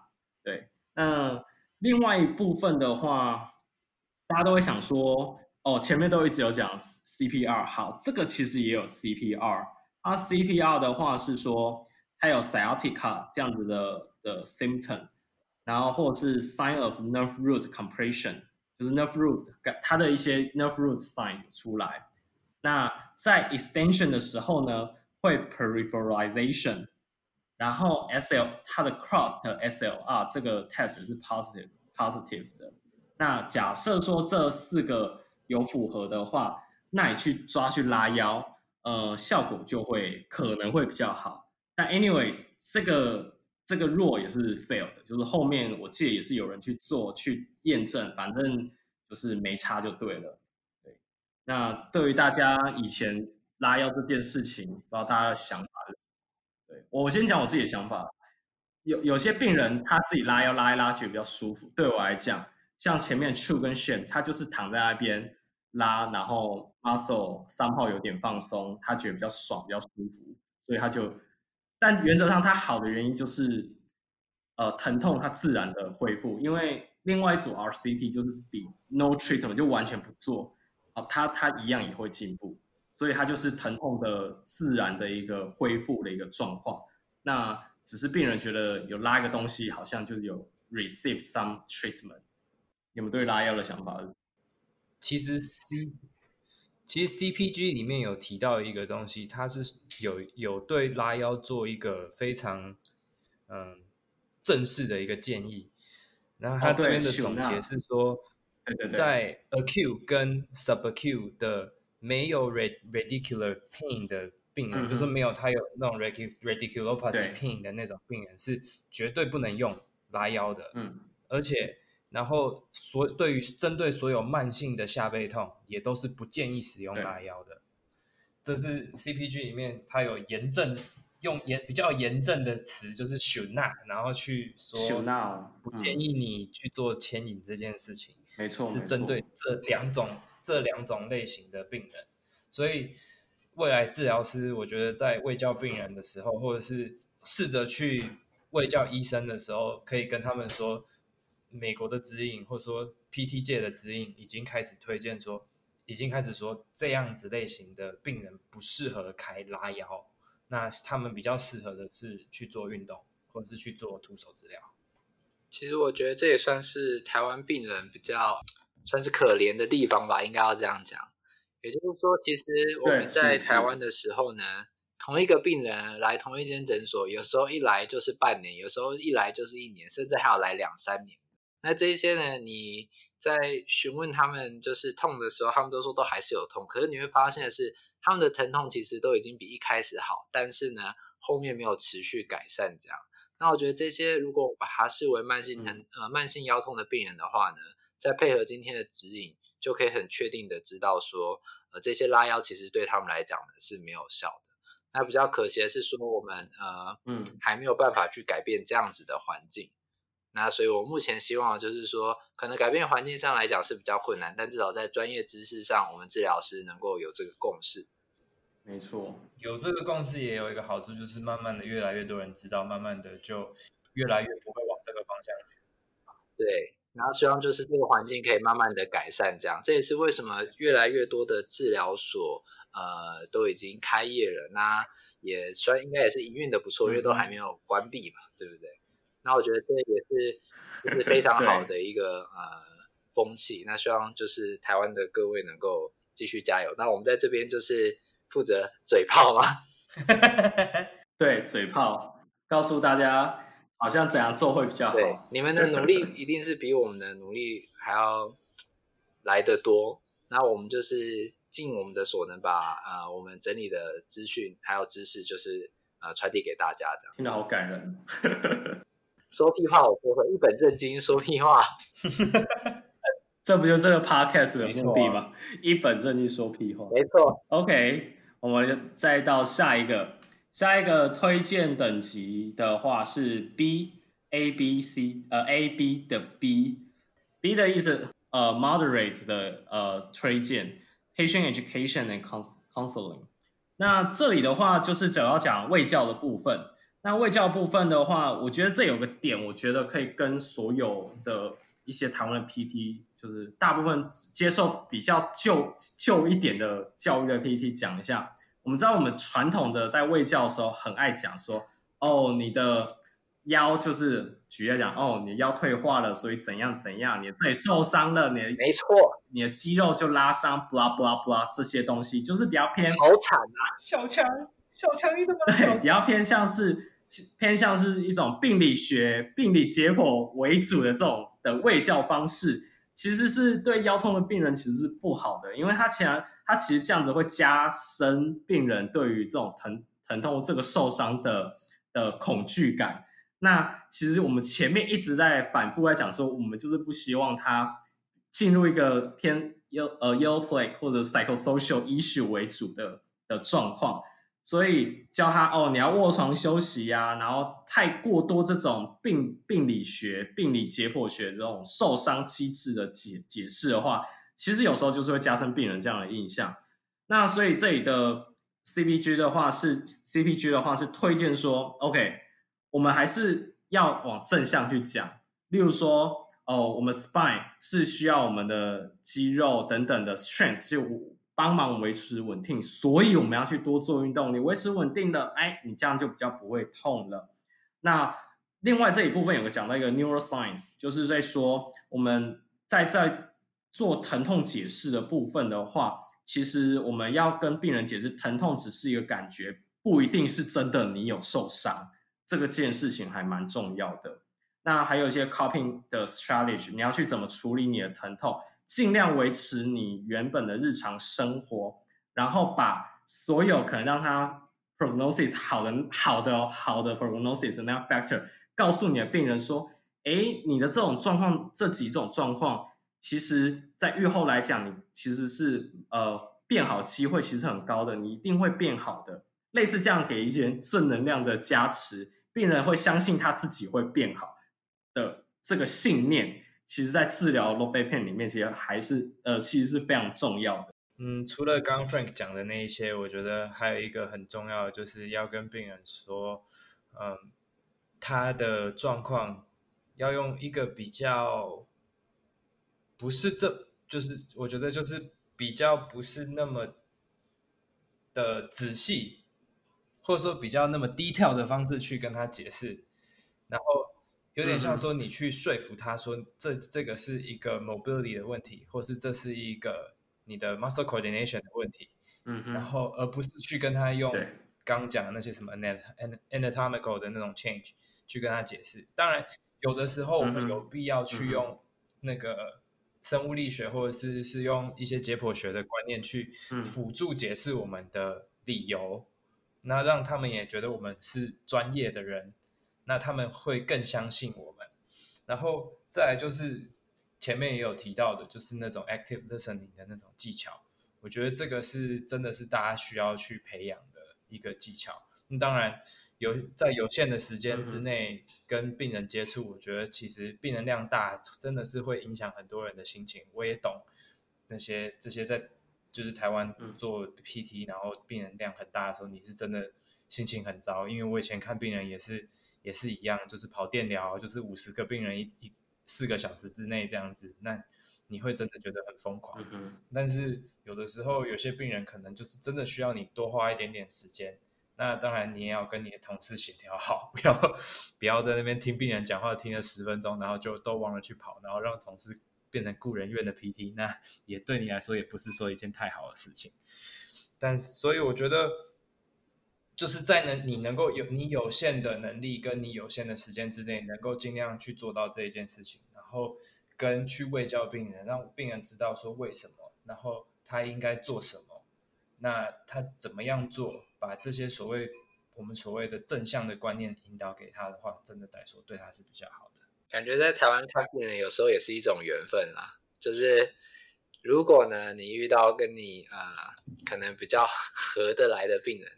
对，那另外一部分的话，大家都会想说，哦，前面都一直有讲 CPR，好，这个其实也有 CPR。它 CPR 的话是说，它有 sciatica 这样子的的 symptom，然后或者是 sign of nerve root compression，就是 nerve root 它的一些 nerve root sign 出来。那在 extension 的时候呢，会 peripheralization，然后 SL 它的 cross 的 SLR 这个 test 是 positive positive 的。那假设说这四个有符合的话，那你去抓去拉腰，呃，效果就会可能会比较好。那 anyways，这个这个弱也是 fail 的，就是后面我记得也是有人去做去验证，反正就是没差就对了。对，那对于大家以前拉腰这件事情，不知道大家的想法是什么？对，我先讲我自己的想法，有有些病人他自己拉腰拉一拉觉得比较舒服，对我来讲。像前面 True 跟 Shane，他就是躺在那边拉，然后 muscle 三号有点放松，他觉得比较爽，比较舒服，所以他就。但原则上，他好的原因就是，呃，疼痛它自然的恢复。因为另外一组 RCT 就是比 No Treatment 就完全不做，啊、他他一样也会进步，所以它就是疼痛的自然的一个恢复的一个状况。那只是病人觉得有拉一个东西，好像就是有 receive some treatment。你们对拉腰的想法？其实 C 其实 CPG 里面有提到一个东西，它是有有对拉腰做一个非常嗯正式的一个建议。然后他这边的总结是说，在 acute 跟 subacute 的没有 radicular pain 的病人，嗯、就是没有他有那种 radiculopathy pain 的那种病人，是绝对不能用拉腰的。嗯，而且。然后所对于针对所有慢性的下背痛，也都是不建议使用拉腰的。这是 CPG 里面它有严正用严比较严正的词，就是 should not，然后去说不建议你去做牵引这件事情。没错，是针对这两种这两种类型的病人。所以未来治疗师，我觉得在未教病人的时候，或者是试着去未教医生的时候，可以跟他们说。美国的指引，或者说 PT 界的指引，已经开始推荐说，已经开始说这样子类型的病人不适合开拉腰，那他们比较适合的是去做运动，或者是去做徒手治疗。其实我觉得这也算是台湾病人比较算是可怜的地方吧，应该要这样讲。也就是说，其实我们在台湾的时候呢，同一个病人来同一间诊所，有时候一来就是半年，有时候一来就是一年，甚至还要来两三年。那这一些呢，你在询问他们就是痛的时候，他们都说都还是有痛。可是你会发现的是，他们的疼痛其实都已经比一开始好，但是呢，后面没有持续改善这样。那我觉得这些如果把它视为慢性疼、嗯、呃慢性腰痛的病人的话呢，再配合今天的指引，就可以很确定的知道说，呃，这些拉腰其实对他们来讲呢是没有效的。那比较可惜的是说，我们呃嗯还没有办法去改变这样子的环境。那所以，我目前希望就是说，可能改变环境上来讲是比较困难，但至少在专业知识上，我们治疗师能够有这个共识。没错，有这个共识也有一个好处，就是慢慢的越来越多人知道，慢慢的就越来越不会往这个方向去。对，然后希望就是这个环境可以慢慢的改善，这样这也是为什么越来越多的治疗所呃都已经开业了，那也算应该也是营运的不错，因为都还没有关闭嘛，对不对？那我觉得这也是就是非常好的一个呃风气。那希望就是台湾的各位能够继续加油。那我们在这边就是负责嘴炮嘛？对，嘴炮，告诉大家好像怎样做会比较好。对，你们的努力一定是比我们的努力还要来得多。那我们就是尽我们的所能把，把、呃、啊我们整理的资讯还有知识，就是呃传递给大家，这样。听得好感人。说屁话我就会一本正经说屁话，这不就这个 podcast 的目的吗？啊、一本正经说屁话，没错。OK，我们再到下一个，下一个推荐等级的话是 B，A B C，呃 A B 的 B，B 的意思呃 moderate 的呃推荐，patient education and counseling。那这里的话就是主要讲卫教的部分。那卫教部分的话，我觉得这有个点，我觉得可以跟所有的一些台湾的 PT，就是大部分接受比较旧旧一点的教育的 PT 讲一下。我们知道我们传统的在卫教的时候很爱讲说，哦，你的腰就是举例来讲，哦，你腰退化了，所以怎样怎样，你这里受伤了，你没错，你的肌肉就拉伤，blah blah blah 这些东西就是比较偏好惨啊，小强，小强你怎么？对，比较偏向是。偏向是一种病理学、病理解剖为主的这种的卫教方式，其实是对腰痛的病人其实是不好的，因为它其实它其实这样子会加深病人对于这种疼疼痛、这个受伤的的恐惧感。那其实我们前面一直在反复在讲说，我们就是不希望他进入一个偏优呃 yellow flag 或者 psychosocial issue 为主的的状况。所以教他哦，你要卧床休息呀、然后太过多这种病病理学、病理解剖学这种受伤机制的解解释的话，其实有时候就是会加深病人这样的印象。那所以这里的 CPG 的话是 CPG 的话是推荐说，OK，我们还是要往正向去讲，例如说哦，我们 spine 是需要我们的肌肉等等的 strength 就。帮忙维持稳定，所以我们要去多做运动。你维持稳定了，哎，你这样就比较不会痛了。那另外这一部分有个讲到一个 neuroscience，就是在说我们在在做疼痛解释的部分的话，其实我们要跟病人解释，疼痛只是一个感觉，不一定是真的你有受伤。这个件事情还蛮重要的。那还有一些 coping 的 strategy，你要去怎么处理你的疼痛？尽量维持你原本的日常生活，然后把所有可能让他 prognosis 好的、好的、好的 prognosis 那 factor 告诉你的病人说：“哎，你的这种状况，这几种状况，其实在预后来讲，你其实是呃变好机会其实很高的，你一定会变好的。类似这样给一些正能量的加持，病人会相信他自己会变好的这个信念。”其实，在治疗 low back pain 里面，其实还是呃，其实是非常重要的。嗯，除了刚刚 Frank 讲的那一些，我觉得还有一个很重要的，就是要跟病人说，嗯，他的状况要用一个比较不是这，就是我觉得就是比较不是那么的仔细，或者说比较那么低调的方式去跟他解释，然后。有点像说你去说服他说这这个是一个 mobility 的问题，或是这是一个你的 muscle coordination 的问题，嗯，然后而不是去跟他用刚讲的那些什么 anatomical 的那种 change 去跟他解释。当然，有的时候我们有必要去用那个生物力学或者是是用一些解剖学的观念去辅助解释我们的理由，那让他们也觉得我们是专业的人。那他们会更相信我们，然后再来就是前面也有提到的，就是那种 active listening 的那种技巧。我觉得这个是真的是大家需要去培养的一个技巧。那当然有在有限的时间之内跟病人接触，我觉得其实病人量大真的是会影响很多人的心情。我也懂那些这些在就是台湾做 PT，然后病人量很大的时候，你是真的心情很糟。因为我以前看病人也是。也是一样，就是跑电疗，就是五十个病人一一四个小时之内这样子，那你会真的觉得很疯狂。但是有的时候，有些病人可能就是真的需要你多花一点点时间。那当然，你也要跟你的同事协调好，不要不要在那边听病人讲话听了十分钟，然后就都忘了去跑，然后让同事变成雇人院的 PT，那也对你来说也不是说一件太好的事情。但所以我觉得。就是在能你能够有你有限的能力跟你有限的时间之内，能够尽量去做到这一件事情，然后跟去卫教病人，让病人知道说为什么，然后他应该做什么，那他怎么样做，把这些所谓我们所谓的正向的观念引导给他的话，真的来说对他是比较好的。感觉在台湾看病人有时候也是一种缘分啦，就是如果呢你遇到跟你啊、呃、可能比较合得来的病人。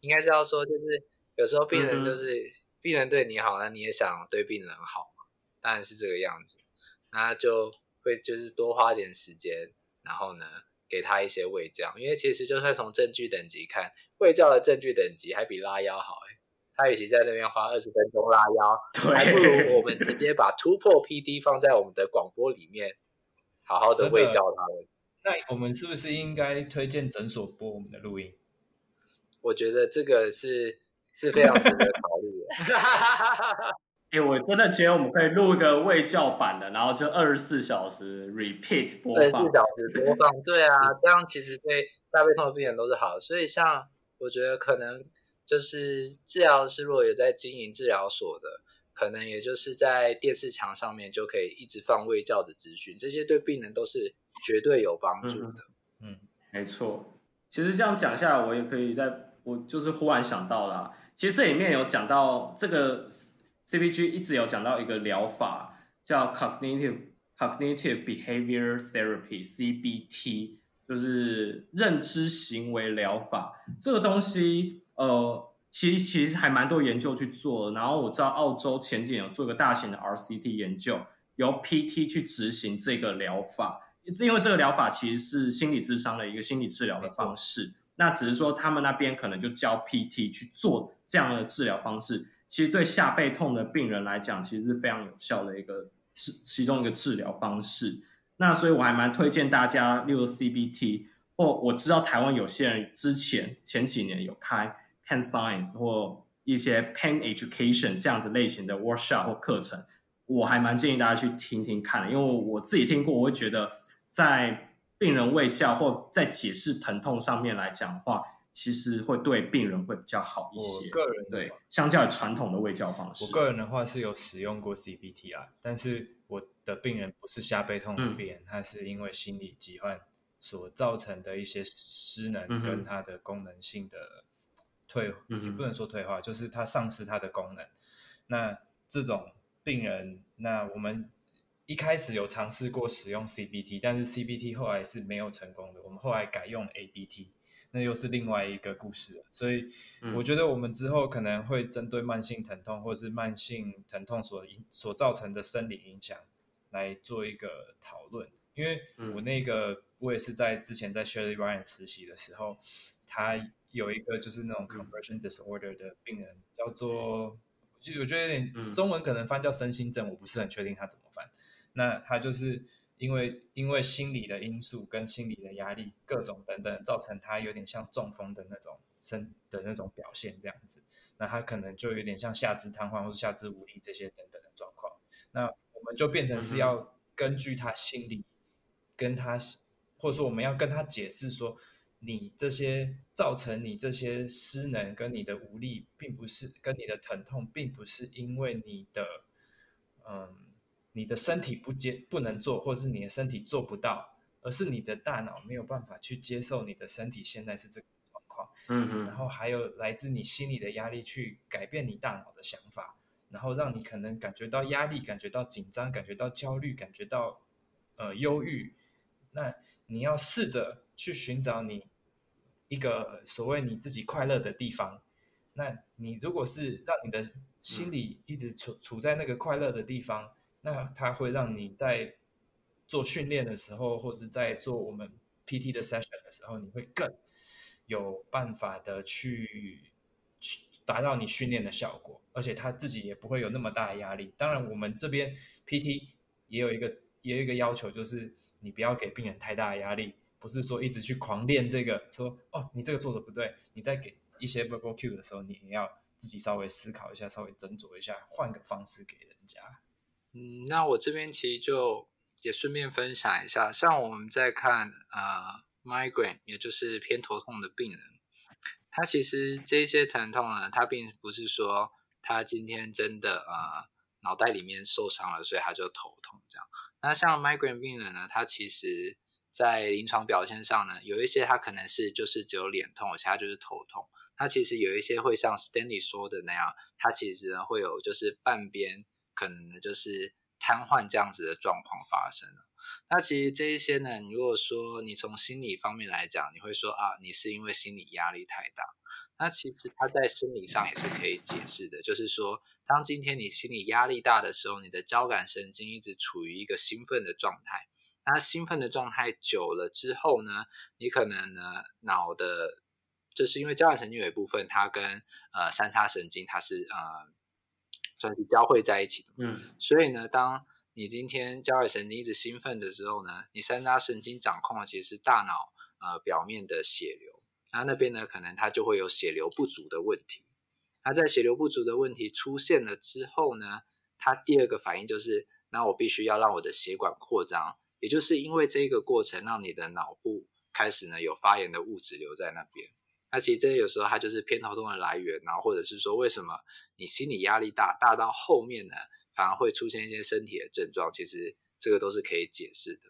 应该是要说，就是有时候病人就是、嗯、病人对你好，那你也想对病人好嘛，当然是这个样子，那就会就是多花点时间，然后呢给他一些喂教，因为其实就算从证据等级看，喂教的证据等级还比拉腰好哎，他与其在那边花二十分钟拉腰，还不如我们直接把突破 PD 放在我们的广播里面，好好的喂教他们。那我们是不是应该推荐诊所播我们的录音？我觉得这个是是非常值得考虑的。哎、欸，我真的觉得我们可以录一个卫教版的，然后就二十四小时 repeat 播放，二十四小时播放。对啊，这样其实对下背痛的病人都是好。所以像我觉得可能就是治疗师如果有在经营治疗所的，可能也就是在电视墙上面就可以一直放卫教的资讯，这些对病人都是绝对有帮助的。嗯，嗯没错。其实这样讲下来，我也可以在，我就是忽然想到了，其实这里面有讲到这个。CPG 一直有讲到一个疗法叫 Cognitive Cognitive Behavior Therapy（CBT），就是认知行为疗法。这个东西，呃，其实其实还蛮多研究去做的。然后我知道澳洲前几年有做一个大型的 RCT 研究，由 PT 去执行这个疗法。因为这个疗法其实是心理智商的一个心理治疗的方式。那只是说他们那边可能就教 PT 去做这样的治疗方式。其实对下背痛的病人来讲，其实是非常有效的一个是其中一个治疗方式。那所以我还蛮推荐大家，例如 CBT，或我知道台湾有些人之前前几年有开 Pain Science 或一些 Pain Education 这样子类型的 workshop 或课程，我还蛮建议大家去听听看，因为我自己听过，我会觉得在病人喂教或在解释疼痛上面来讲的话。其实会对病人会比较好一些。我个人对，相较于传统的喂教方式，我个人的话是有使用过 CBT 啊，但是我的病人不是下背痛的病人，嗯、他是因为心理疾患所造成的一些失能跟他的功能性的退，嗯、也不能说退化，就是他丧失他的功能。那这种病人，那我们一开始有尝试过使用 CBT，但是 CBT 后来是没有成功的，我们后来改用 ABT。那又是另外一个故事了，所以我觉得我们之后可能会针对慢性疼痛或是慢性疼痛所影所造成的生理影响来做一个讨论。因为我那个我也是在之前在 Shirley Ryan 实习的时候，他有一个就是那种 conversion disorder 的病人，叫做就我觉得有点中文可能翻叫身心症，我不是很确定他怎么翻。那他就是。因为因为心理的因素跟心理的压力各种等等，造成他有点像中风的那种身的那种表现这样子，那他可能就有点像下肢瘫痪或者下肢无力这些等等的状况。那我们就变成是要根据他心理跟他，或者说我们要跟他解释说，你这些造成你这些失能跟你的无力，并不是跟你的疼痛，并不是因为你的嗯。你的身体不接不能做，或者是你的身体做不到，而是你的大脑没有办法去接受你的身体现在是这个状况。嗯嗯。然后还有来自你心里的压力去改变你大脑的想法，然后让你可能感觉到压力，感觉到紧张，感觉到焦虑，感觉到呃忧郁。那你要试着去寻找你一个所谓你自己快乐的地方。那你如果是让你的心里一直处处在那个快乐的地方。那它会让你在做训练的时候，或者在做我们 PT 的 session 的时候，你会更有办法的去去达到你训练的效果，而且他自己也不会有那么大的压力。当然，我们这边 PT 也有一个也有一个要求，就是你不要给病人太大的压力，不是说一直去狂练这个，说哦你这个做的不对，你在给一些 verbal cue 的时候，你也要自己稍微思考一下，稍微斟酌一下，换个方式给人家。嗯，那我这边其实就也顺便分享一下，像我们在看呃 migraine，也就是偏头痛的病人，他其实这些疼痛呢，他并不是说他今天真的呃脑袋里面受伤了，所以他就头痛这样。那像 migraine 病人呢，他其实在临床表现上呢，有一些他可能是就是只有脸痛，而且他就是头痛。他其实有一些会像 Stanley 说的那样，他其实呢会有就是半边。可能呢，就是瘫痪这样子的状况发生了。那其实这一些呢，你如果说你从心理方面来讲，你会说啊，你是因为心理压力太大。那其实它在生理上也是可以解释的，就是说，当今天你心理压力大的时候，你的交感神经一直处于一个兴奋的状态。那兴奋的状态久了之后呢，你可能呢脑的就是因为交感神经有一部分它跟呃三叉神经它是呃算是交汇在一起的，嗯，所以呢，当你今天交感神经一直兴奋的时候呢，你三叉神经掌控的其实是大脑呃表面的血流，那那边呢可能它就会有血流不足的问题。那在血流不足的问题出现了之后呢，它第二个反应就是，那我必须要让我的血管扩张，也就是因为这个过程，让你的脑部开始呢有发炎的物质留在那边。那其实这有时候它就是偏头痛的来源，然后或者是说为什么你心理压力大，大到后面呢反而会出现一些身体的症状，其实这个都是可以解释的。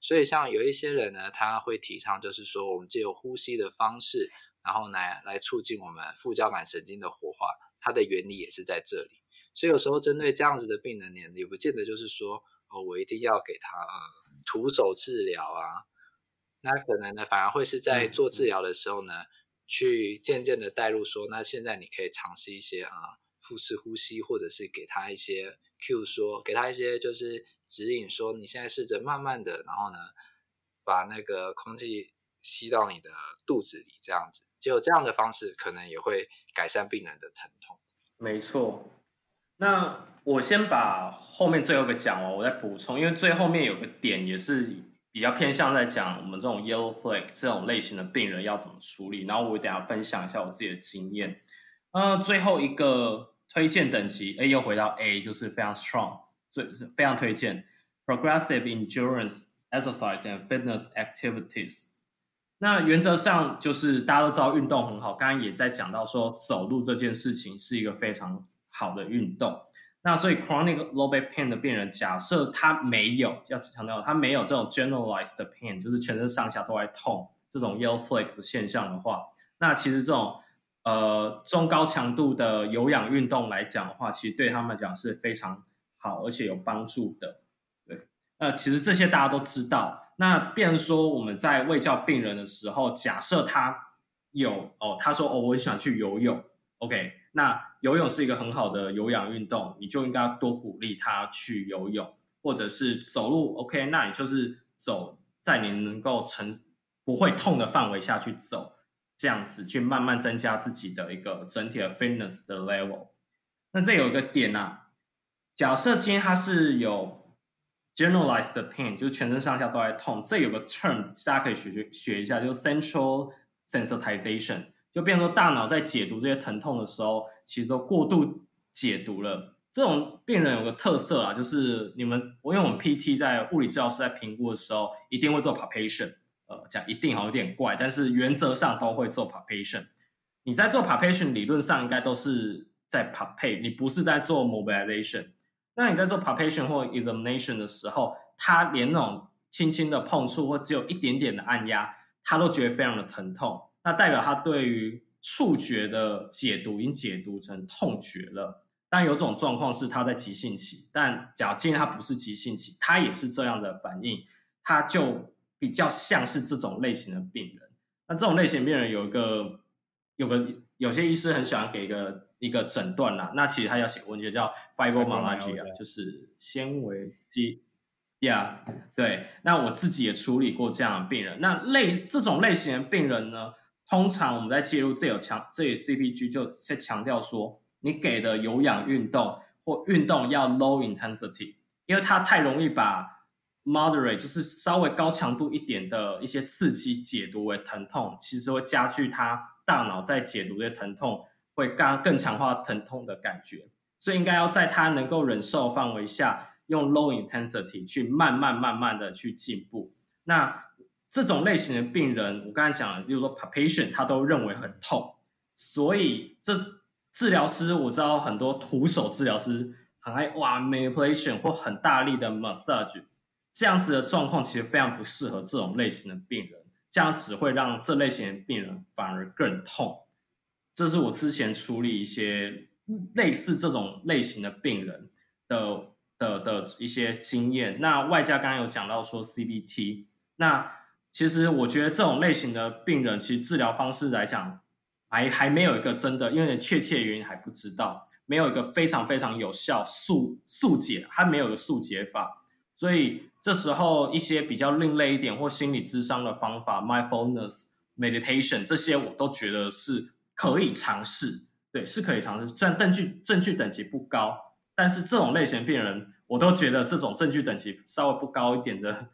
所以像有一些人呢，他会提倡就是说，我们借由呼吸的方式，然后来来促进我们副交感神经的活化，它的原理也是在这里。所以有时候针对这样子的病人呢，也不见得就是说哦，我一定要给他啊徒手治疗啊，那可能呢反而会是在做治疗的时候呢。去渐渐的带入说，那现在你可以尝试一些啊腹式呼吸，或者是给他一些 cue 说，给他一些就是指引说，你现在试着慢慢的，然后呢把那个空气吸到你的肚子里，这样子，只有这样的方式可能也会改善病人的疼痛。没错，那我先把后面最后一个讲完，我再补充，因为最后面有个点也是。比较偏向在讲我们这种 yellow flag 这种类型的病人要怎么处理，然后我等下分享一下我自己的经验。呃，最后一个推荐等级，哎，又回到 A，就是非常 strong，最非常推荐 progressive endurance exercise and fitness activities。那原则上就是大家都知道运动很好，刚刚也在讲到说走路这件事情是一个非常好的运动。那所以 chronic low back pain 的病人，假设他没有，要强调他没有这种 generalized pain，就是全身上下都在痛这种 yellow flag 的现象的话，那其实这种呃中高强度的有氧运动来讲的话，其实对他们讲是非常好而且有帮助的。对，那其实这些大家都知道。那变成说我们在喂教病人的时候，假设他有哦，他说哦，我很喜欢去游泳，OK。那游泳是一个很好的有氧运动，你就应该多鼓励他去游泳，或者是走路。OK，那你就是走在你能够承不会痛的范围下去走，这样子去慢慢增加自己的一个整体的 fitness 的 level。那这有一个点啊，假设今天它是有 generalized pain，就是全身上下都在痛，这有个 term 大家可以学学学一下，就是 central sensitization。就变成说，大脑在解读这些疼痛的时候，其实都过度解读了。这种病人有个特色啊，就是你们，我因为我们 PT 在物理治疗师在评估的时候，一定会做 palpation。呃，讲一定好有点怪，但是原则上都会做 palpation。你在做 palpation，理论上应该都是在 palpate，你不是在做 mobilization。那你在做 palpation 或 examination 的时候，他连那种轻轻的碰触或只有一点点的按压，他都觉得非常的疼痛。那代表他对于触觉的解读已经解读成痛觉了。但有种状况是他在急性期，但假如今天他不是急性期，他也是这样的反应，他就比较像是这种类型的病人。那这种类型病人有一个有个有些医师很喜欢给一个一个诊断啦。那其实他要写文件叫 fibromyalgia，就是纤维肌。，yeah, 对。那我自己也处理过这样的病人。那类这种类型的病人呢？通常我们在介入这有强这有 CPG 就在强调说，你给的有氧运动或运动要 low intensity，因为它太容易把 moderate 就是稍微高强度一点的一些刺激解读为疼痛，其实会加剧他大脑在解读的疼痛，会更更强化疼痛的感觉，所以应该要在他能够忍受范围下，用 low intensity 去慢慢慢慢的去进步。那这种类型的病人，我刚才讲了，比如说 patient 他都认为很痛，所以这治疗师我知道很多徒手治疗师很爱哇 manipulation 或很大力的 massage，这样子的状况其实非常不适合这种类型的病人，这样只会让这类型的病人反而更痛。这是我之前处理一些类似这种类型的病人的的的一些经验。那外加刚刚有讲到说 CBT，那其实我觉得这种类型的病人，其实治疗方式来讲，还还没有一个真的，因为确切原因还不知道，没有一个非常非常有效速速解，还没有个速解法。所以这时候一些比较另类一点或心理智商的方法，mindfulness meditation 这些，我都觉得是可以尝试，对，是可以尝试。虽然证据证据等级不高，但是这种类型病人，我都觉得这种证据等级稍微不高一点的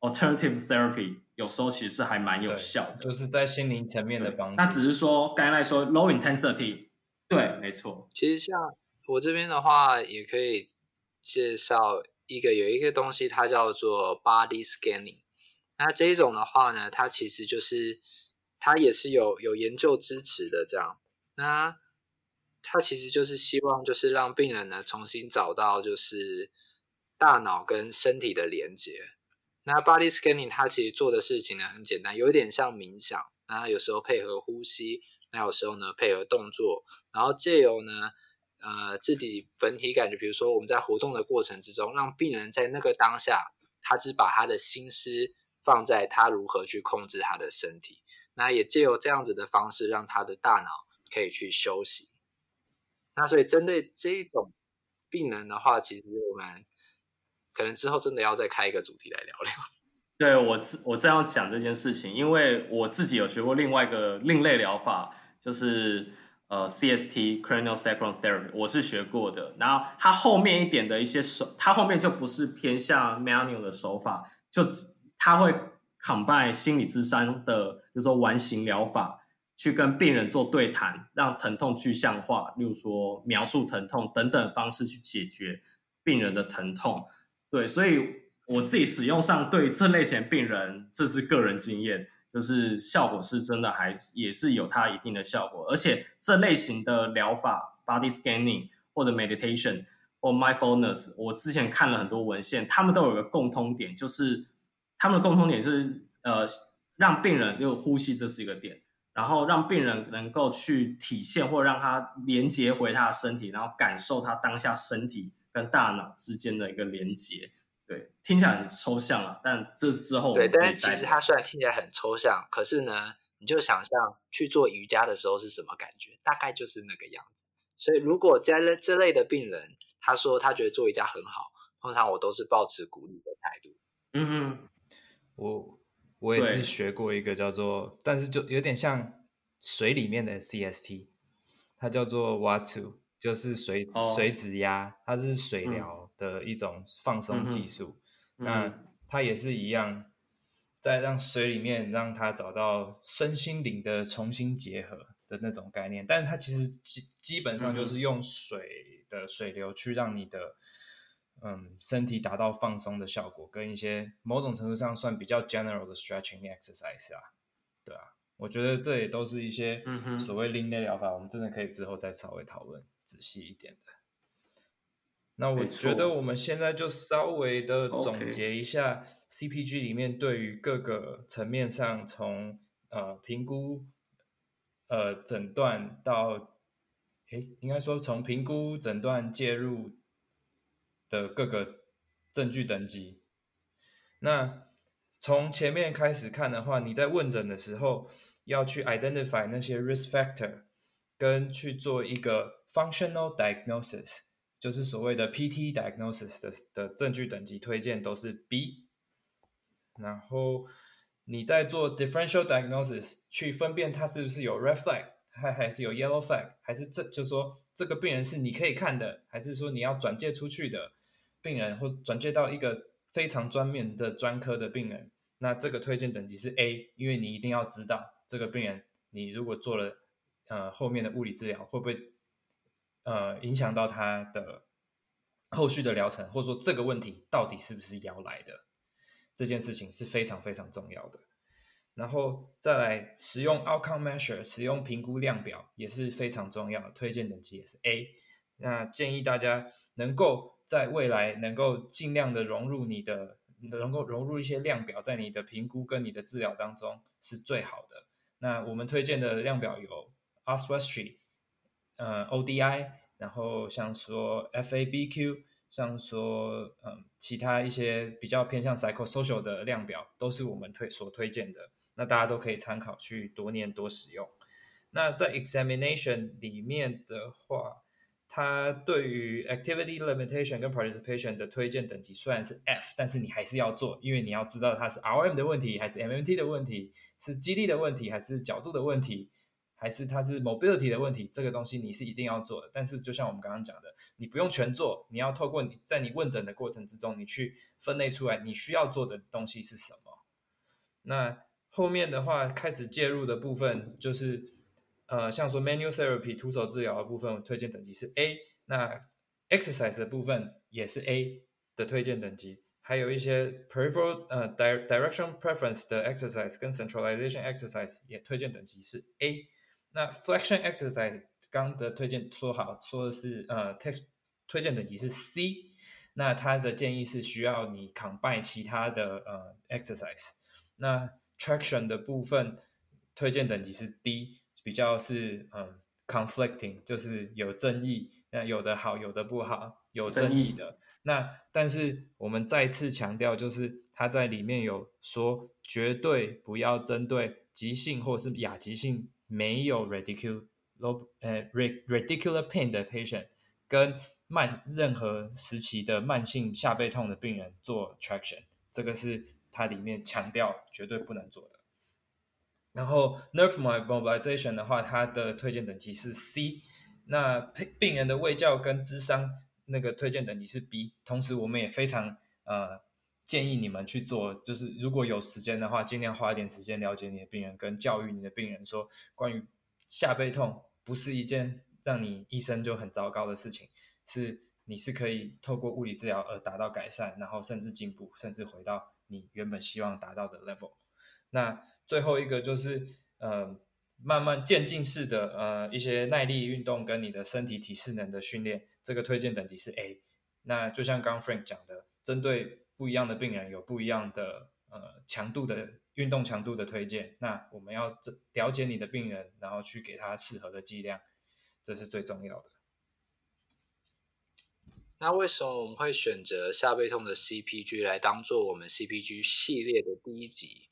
alternative therapy，有时候其实是还蛮有效的，就是在心灵层面的帮助。那只是说刚才说 low intensity，对，没错。其实像我这边的话，也可以介绍一个有一个东西，它叫做 body scanning。那这一种的话呢，它其实就是它也是有有研究支持的这样。那它其实就是希望就是让病人呢重新找到就是大脑跟身体的连接。那 body scanning 它其实做的事情呢很简单，有点像冥想。那有时候配合呼吸，那有时候呢配合动作，然后借由呢呃自己本体感觉，比如说我们在活动的过程之中，让病人在那个当下，他只把他的心思。放在他如何去控制他的身体，那也借由这样子的方式，让他的大脑可以去休息。那所以针对这一种病人的话，其实我们可能之后真的要再开一个主题来聊聊。对，我我正要讲这件事情，因为我自己有学过另外一个另类疗法，就是呃 CST Cranial Sacral Therapy，我是学过的。然后它后面一点的一些手，它后面就不是偏向 manual 的手法，就。它会 combine 心理咨商的，比如说完形疗法，去跟病人做对谈，让疼痛具象化，例如说描述疼痛等等方式去解决病人的疼痛。对，所以我自己使用上对这类型病人，这是个人经验，就是效果是真的还也是有它一定的效果。而且这类型的疗法，body scanning 或者 meditation 或 mindfulness，我之前看了很多文献，他们都有个共通点，就是。他们的共通点就是，呃，让病人就呼吸，这是一个点，然后让病人能够去体现或让他连接回他的身体，然后感受他当下身体跟大脑之间的一个连接。对，听起来很抽象啊，但这之后对，但是其实它虽然听起来很抽象，可是呢，你就想象去做瑜伽的时候是什么感觉，大概就是那个样子。所以如果在这类的病人，他说他觉得做瑜伽很好，通常我都是抱持鼓励的态度。嗯哼。我我也是学过一个叫做，但是就有点像水里面的 CST，它叫做 Watu，就是水、哦、水指压，它是水疗的一种放松技术。嗯、那它也是一样，在让水里面让它找到身心灵的重新结合的那种概念，但是它其实基基本上就是用水的水流去让你的。嗯，身体达到放松的效果，跟一些某种程度上算比较 general 的 stretching exercise 啊，对啊，我觉得这也都是一些所谓另类疗法，我们真的可以之后再稍微讨论仔细一点的。那我觉得我们现在就稍微的总结一下 CPG 里面对于各个层面上，从呃评估、呃诊断到，诶，应该说从评估、诊断、介入。的各个证据等级。那从前面开始看的话，你在问诊的时候要去 identify 那些 risk factor，跟去做一个 functional diagnosis，就是所谓的 PT diagnosis 的的证据等级推荐都是 B。然后你在做 differential diagnosis，去分辨它是不是有 red flag，还还是有 yellow flag，还是这就是说这个病人是你可以看的，还是说你要转介出去的？病人或转介到一个非常专门的专科的病人，那这个推荐等级是 A，因为你一定要知道这个病人，你如果做了呃后面的物理治疗，会不会呃影响到他的后续的疗程，或者说这个问题到底是不是要来的，这件事情是非常非常重要的。然后再来使用 outcome measure，使用评估量表也是非常重要的，推荐等级也是 A。那建议大家能够。在未来能够尽量的融入你的，能够融入一些量表在你的评估跟你的治疗当中是最好的。那我们推荐的量表有 Oswestry 呃 ODI，然后像说 FABQ，像说嗯其他一些比较偏向 psychosocial 的量表，都是我们推所推荐的。那大家都可以参考去多念多使用。那在 examination 里面的话，它对于 activity limitation 跟 participation 的推荐等级虽然是 F，但是你还是要做，因为你要知道它是 RM 的问题，还是 MMT 的问题，是肌力的问题，还是角度的问题，还是它是 mobility 的问题，这个东西你是一定要做的。但是就像我们刚刚讲的，你不用全做，你要透过你在你问诊的过程之中，你去分类出来你需要做的东西是什么。那后面的话开始介入的部分就是。呃，像说 manual therapy 徒手治疗的部分，推荐等级是 A。那 exercise 的部分也是 A 的推荐等级，还有一些 peripheral 呃 direction preference 的 exercise 跟 centralization exercise 也推荐等级是 A。那 flexion exercise 刚的推荐说好说的是呃推推荐等级是 C。那他的建议是需要你 combine 其他的呃 exercise。那 traction 的部分推荐等级是 D。比较是嗯，conflicting，就是有争议，那有的好，有的不好，有争议的。那但是我们再次强调，就是他在里面有说，绝对不要针对急性或是亚急性没有 radicular 呃 radicular pain 的 patient，跟慢任何时期的慢性下背痛的病人做 traction，这个是它里面强调绝对不能做的。然后 nerve mobilization 的话，它的推荐等级是 C。那病人的胃教跟智商那个推荐等级是 B。同时，我们也非常呃建议你们去做，就是如果有时间的话，尽量花一点时间了解你的病人，跟教育你的病人说，关于下背痛不是一件让你一生就很糟糕的事情，是你是可以透过物理治疗而达到改善，然后甚至进步，甚至回到你原本希望达到的 level。那最后一个就是呃，慢慢渐进式的呃一些耐力运动跟你的身体体适能的训练，这个推荐等级是 A。那就像刚 Frank 讲的，针对不一样的病人有不一样的呃强度的运动强度的推荐。那我们要了解你的病人，然后去给他适合的剂量，这是最重要的。那为什么我们会选择下背痛的 CPG 来当做我们 CPG 系列的第一集？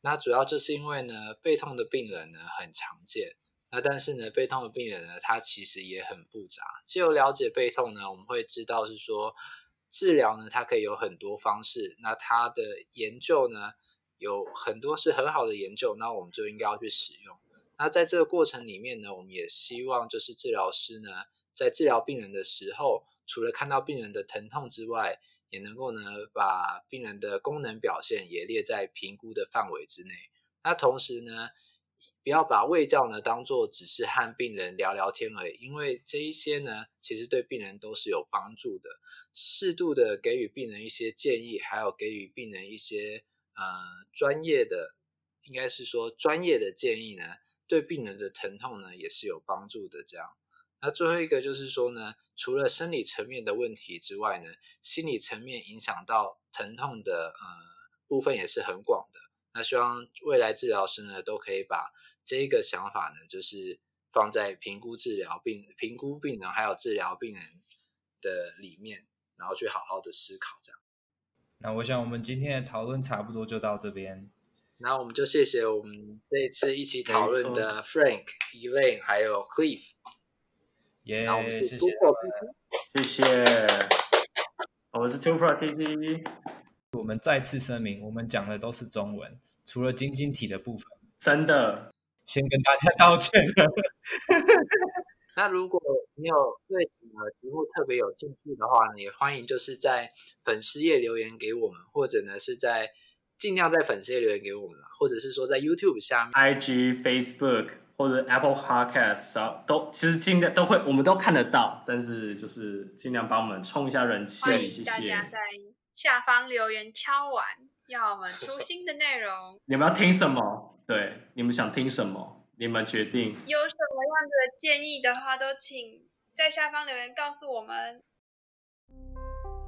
那主要就是因为呢，背痛的病人呢很常见，那但是呢，背痛的病人呢，他其实也很复杂。只有了解背痛呢，我们会知道是说，治疗呢，它可以有很多方式。那它的研究呢，有很多是很好的研究，那我们就应该要去使用。那在这个过程里面呢，我们也希望就是治疗师呢，在治疗病人的时候，除了看到病人的疼痛之外，也能够呢，把病人的功能表现也列在评估的范围之内。那同时呢，不要把胃教呢当做只是和病人聊聊天而已，因为这一些呢，其实对病人都是有帮助的。适度的给予病人一些建议，还有给予病人一些呃专业的，应该是说专业的建议呢，对病人的疼痛呢也是有帮助的。这样，那最后一个就是说呢。除了生理层面的问题之外呢，心理层面影响到疼痛的呃部分也是很广的。那希望未来治疗师呢都可以把这一个想法呢，就是放在评估治疗病、评估病人还有治疗病人的里面，然后去好好的思考这样。那我想我们今天的讨论差不多就到这边。那我们就谢谢我们这一次一起讨论的 Frank、Elaine 还有 Cliff。耶、yeah，谢谢，谢谢，我是 Two Pro TT。我们再次声明，我们讲的都是中文，除了晶晶体的部分。真的，先跟大家道歉了。那如果你有对什么题目特别有兴趣的话呢，也欢迎就是在粉丝页留言给我们，或者呢是在尽量在粉丝页留言给我们，或者是说在 YouTube 下面，IG、Facebook。或者 Apple Podcast 都其实尽量都会，我们都看得到，但是就是尽量帮我们冲一下人气，谢谢。大家在下方留言敲完，要我们出 新的内容。你们要听什么？对，你们想听什么？你们决定。有什么样的建议的话，都请在下方留言告诉我们。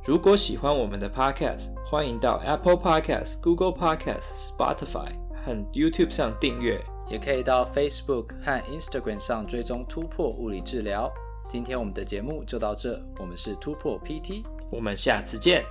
如果喜欢我们的 Podcast，欢迎到 Apple Podcast、Google Podcast、Spotify 和 YouTube 上订阅。也可以到 Facebook 和 Instagram 上追踪突破物理治疗。今天我们的节目就到这，我们是突破 PT，我们下次见。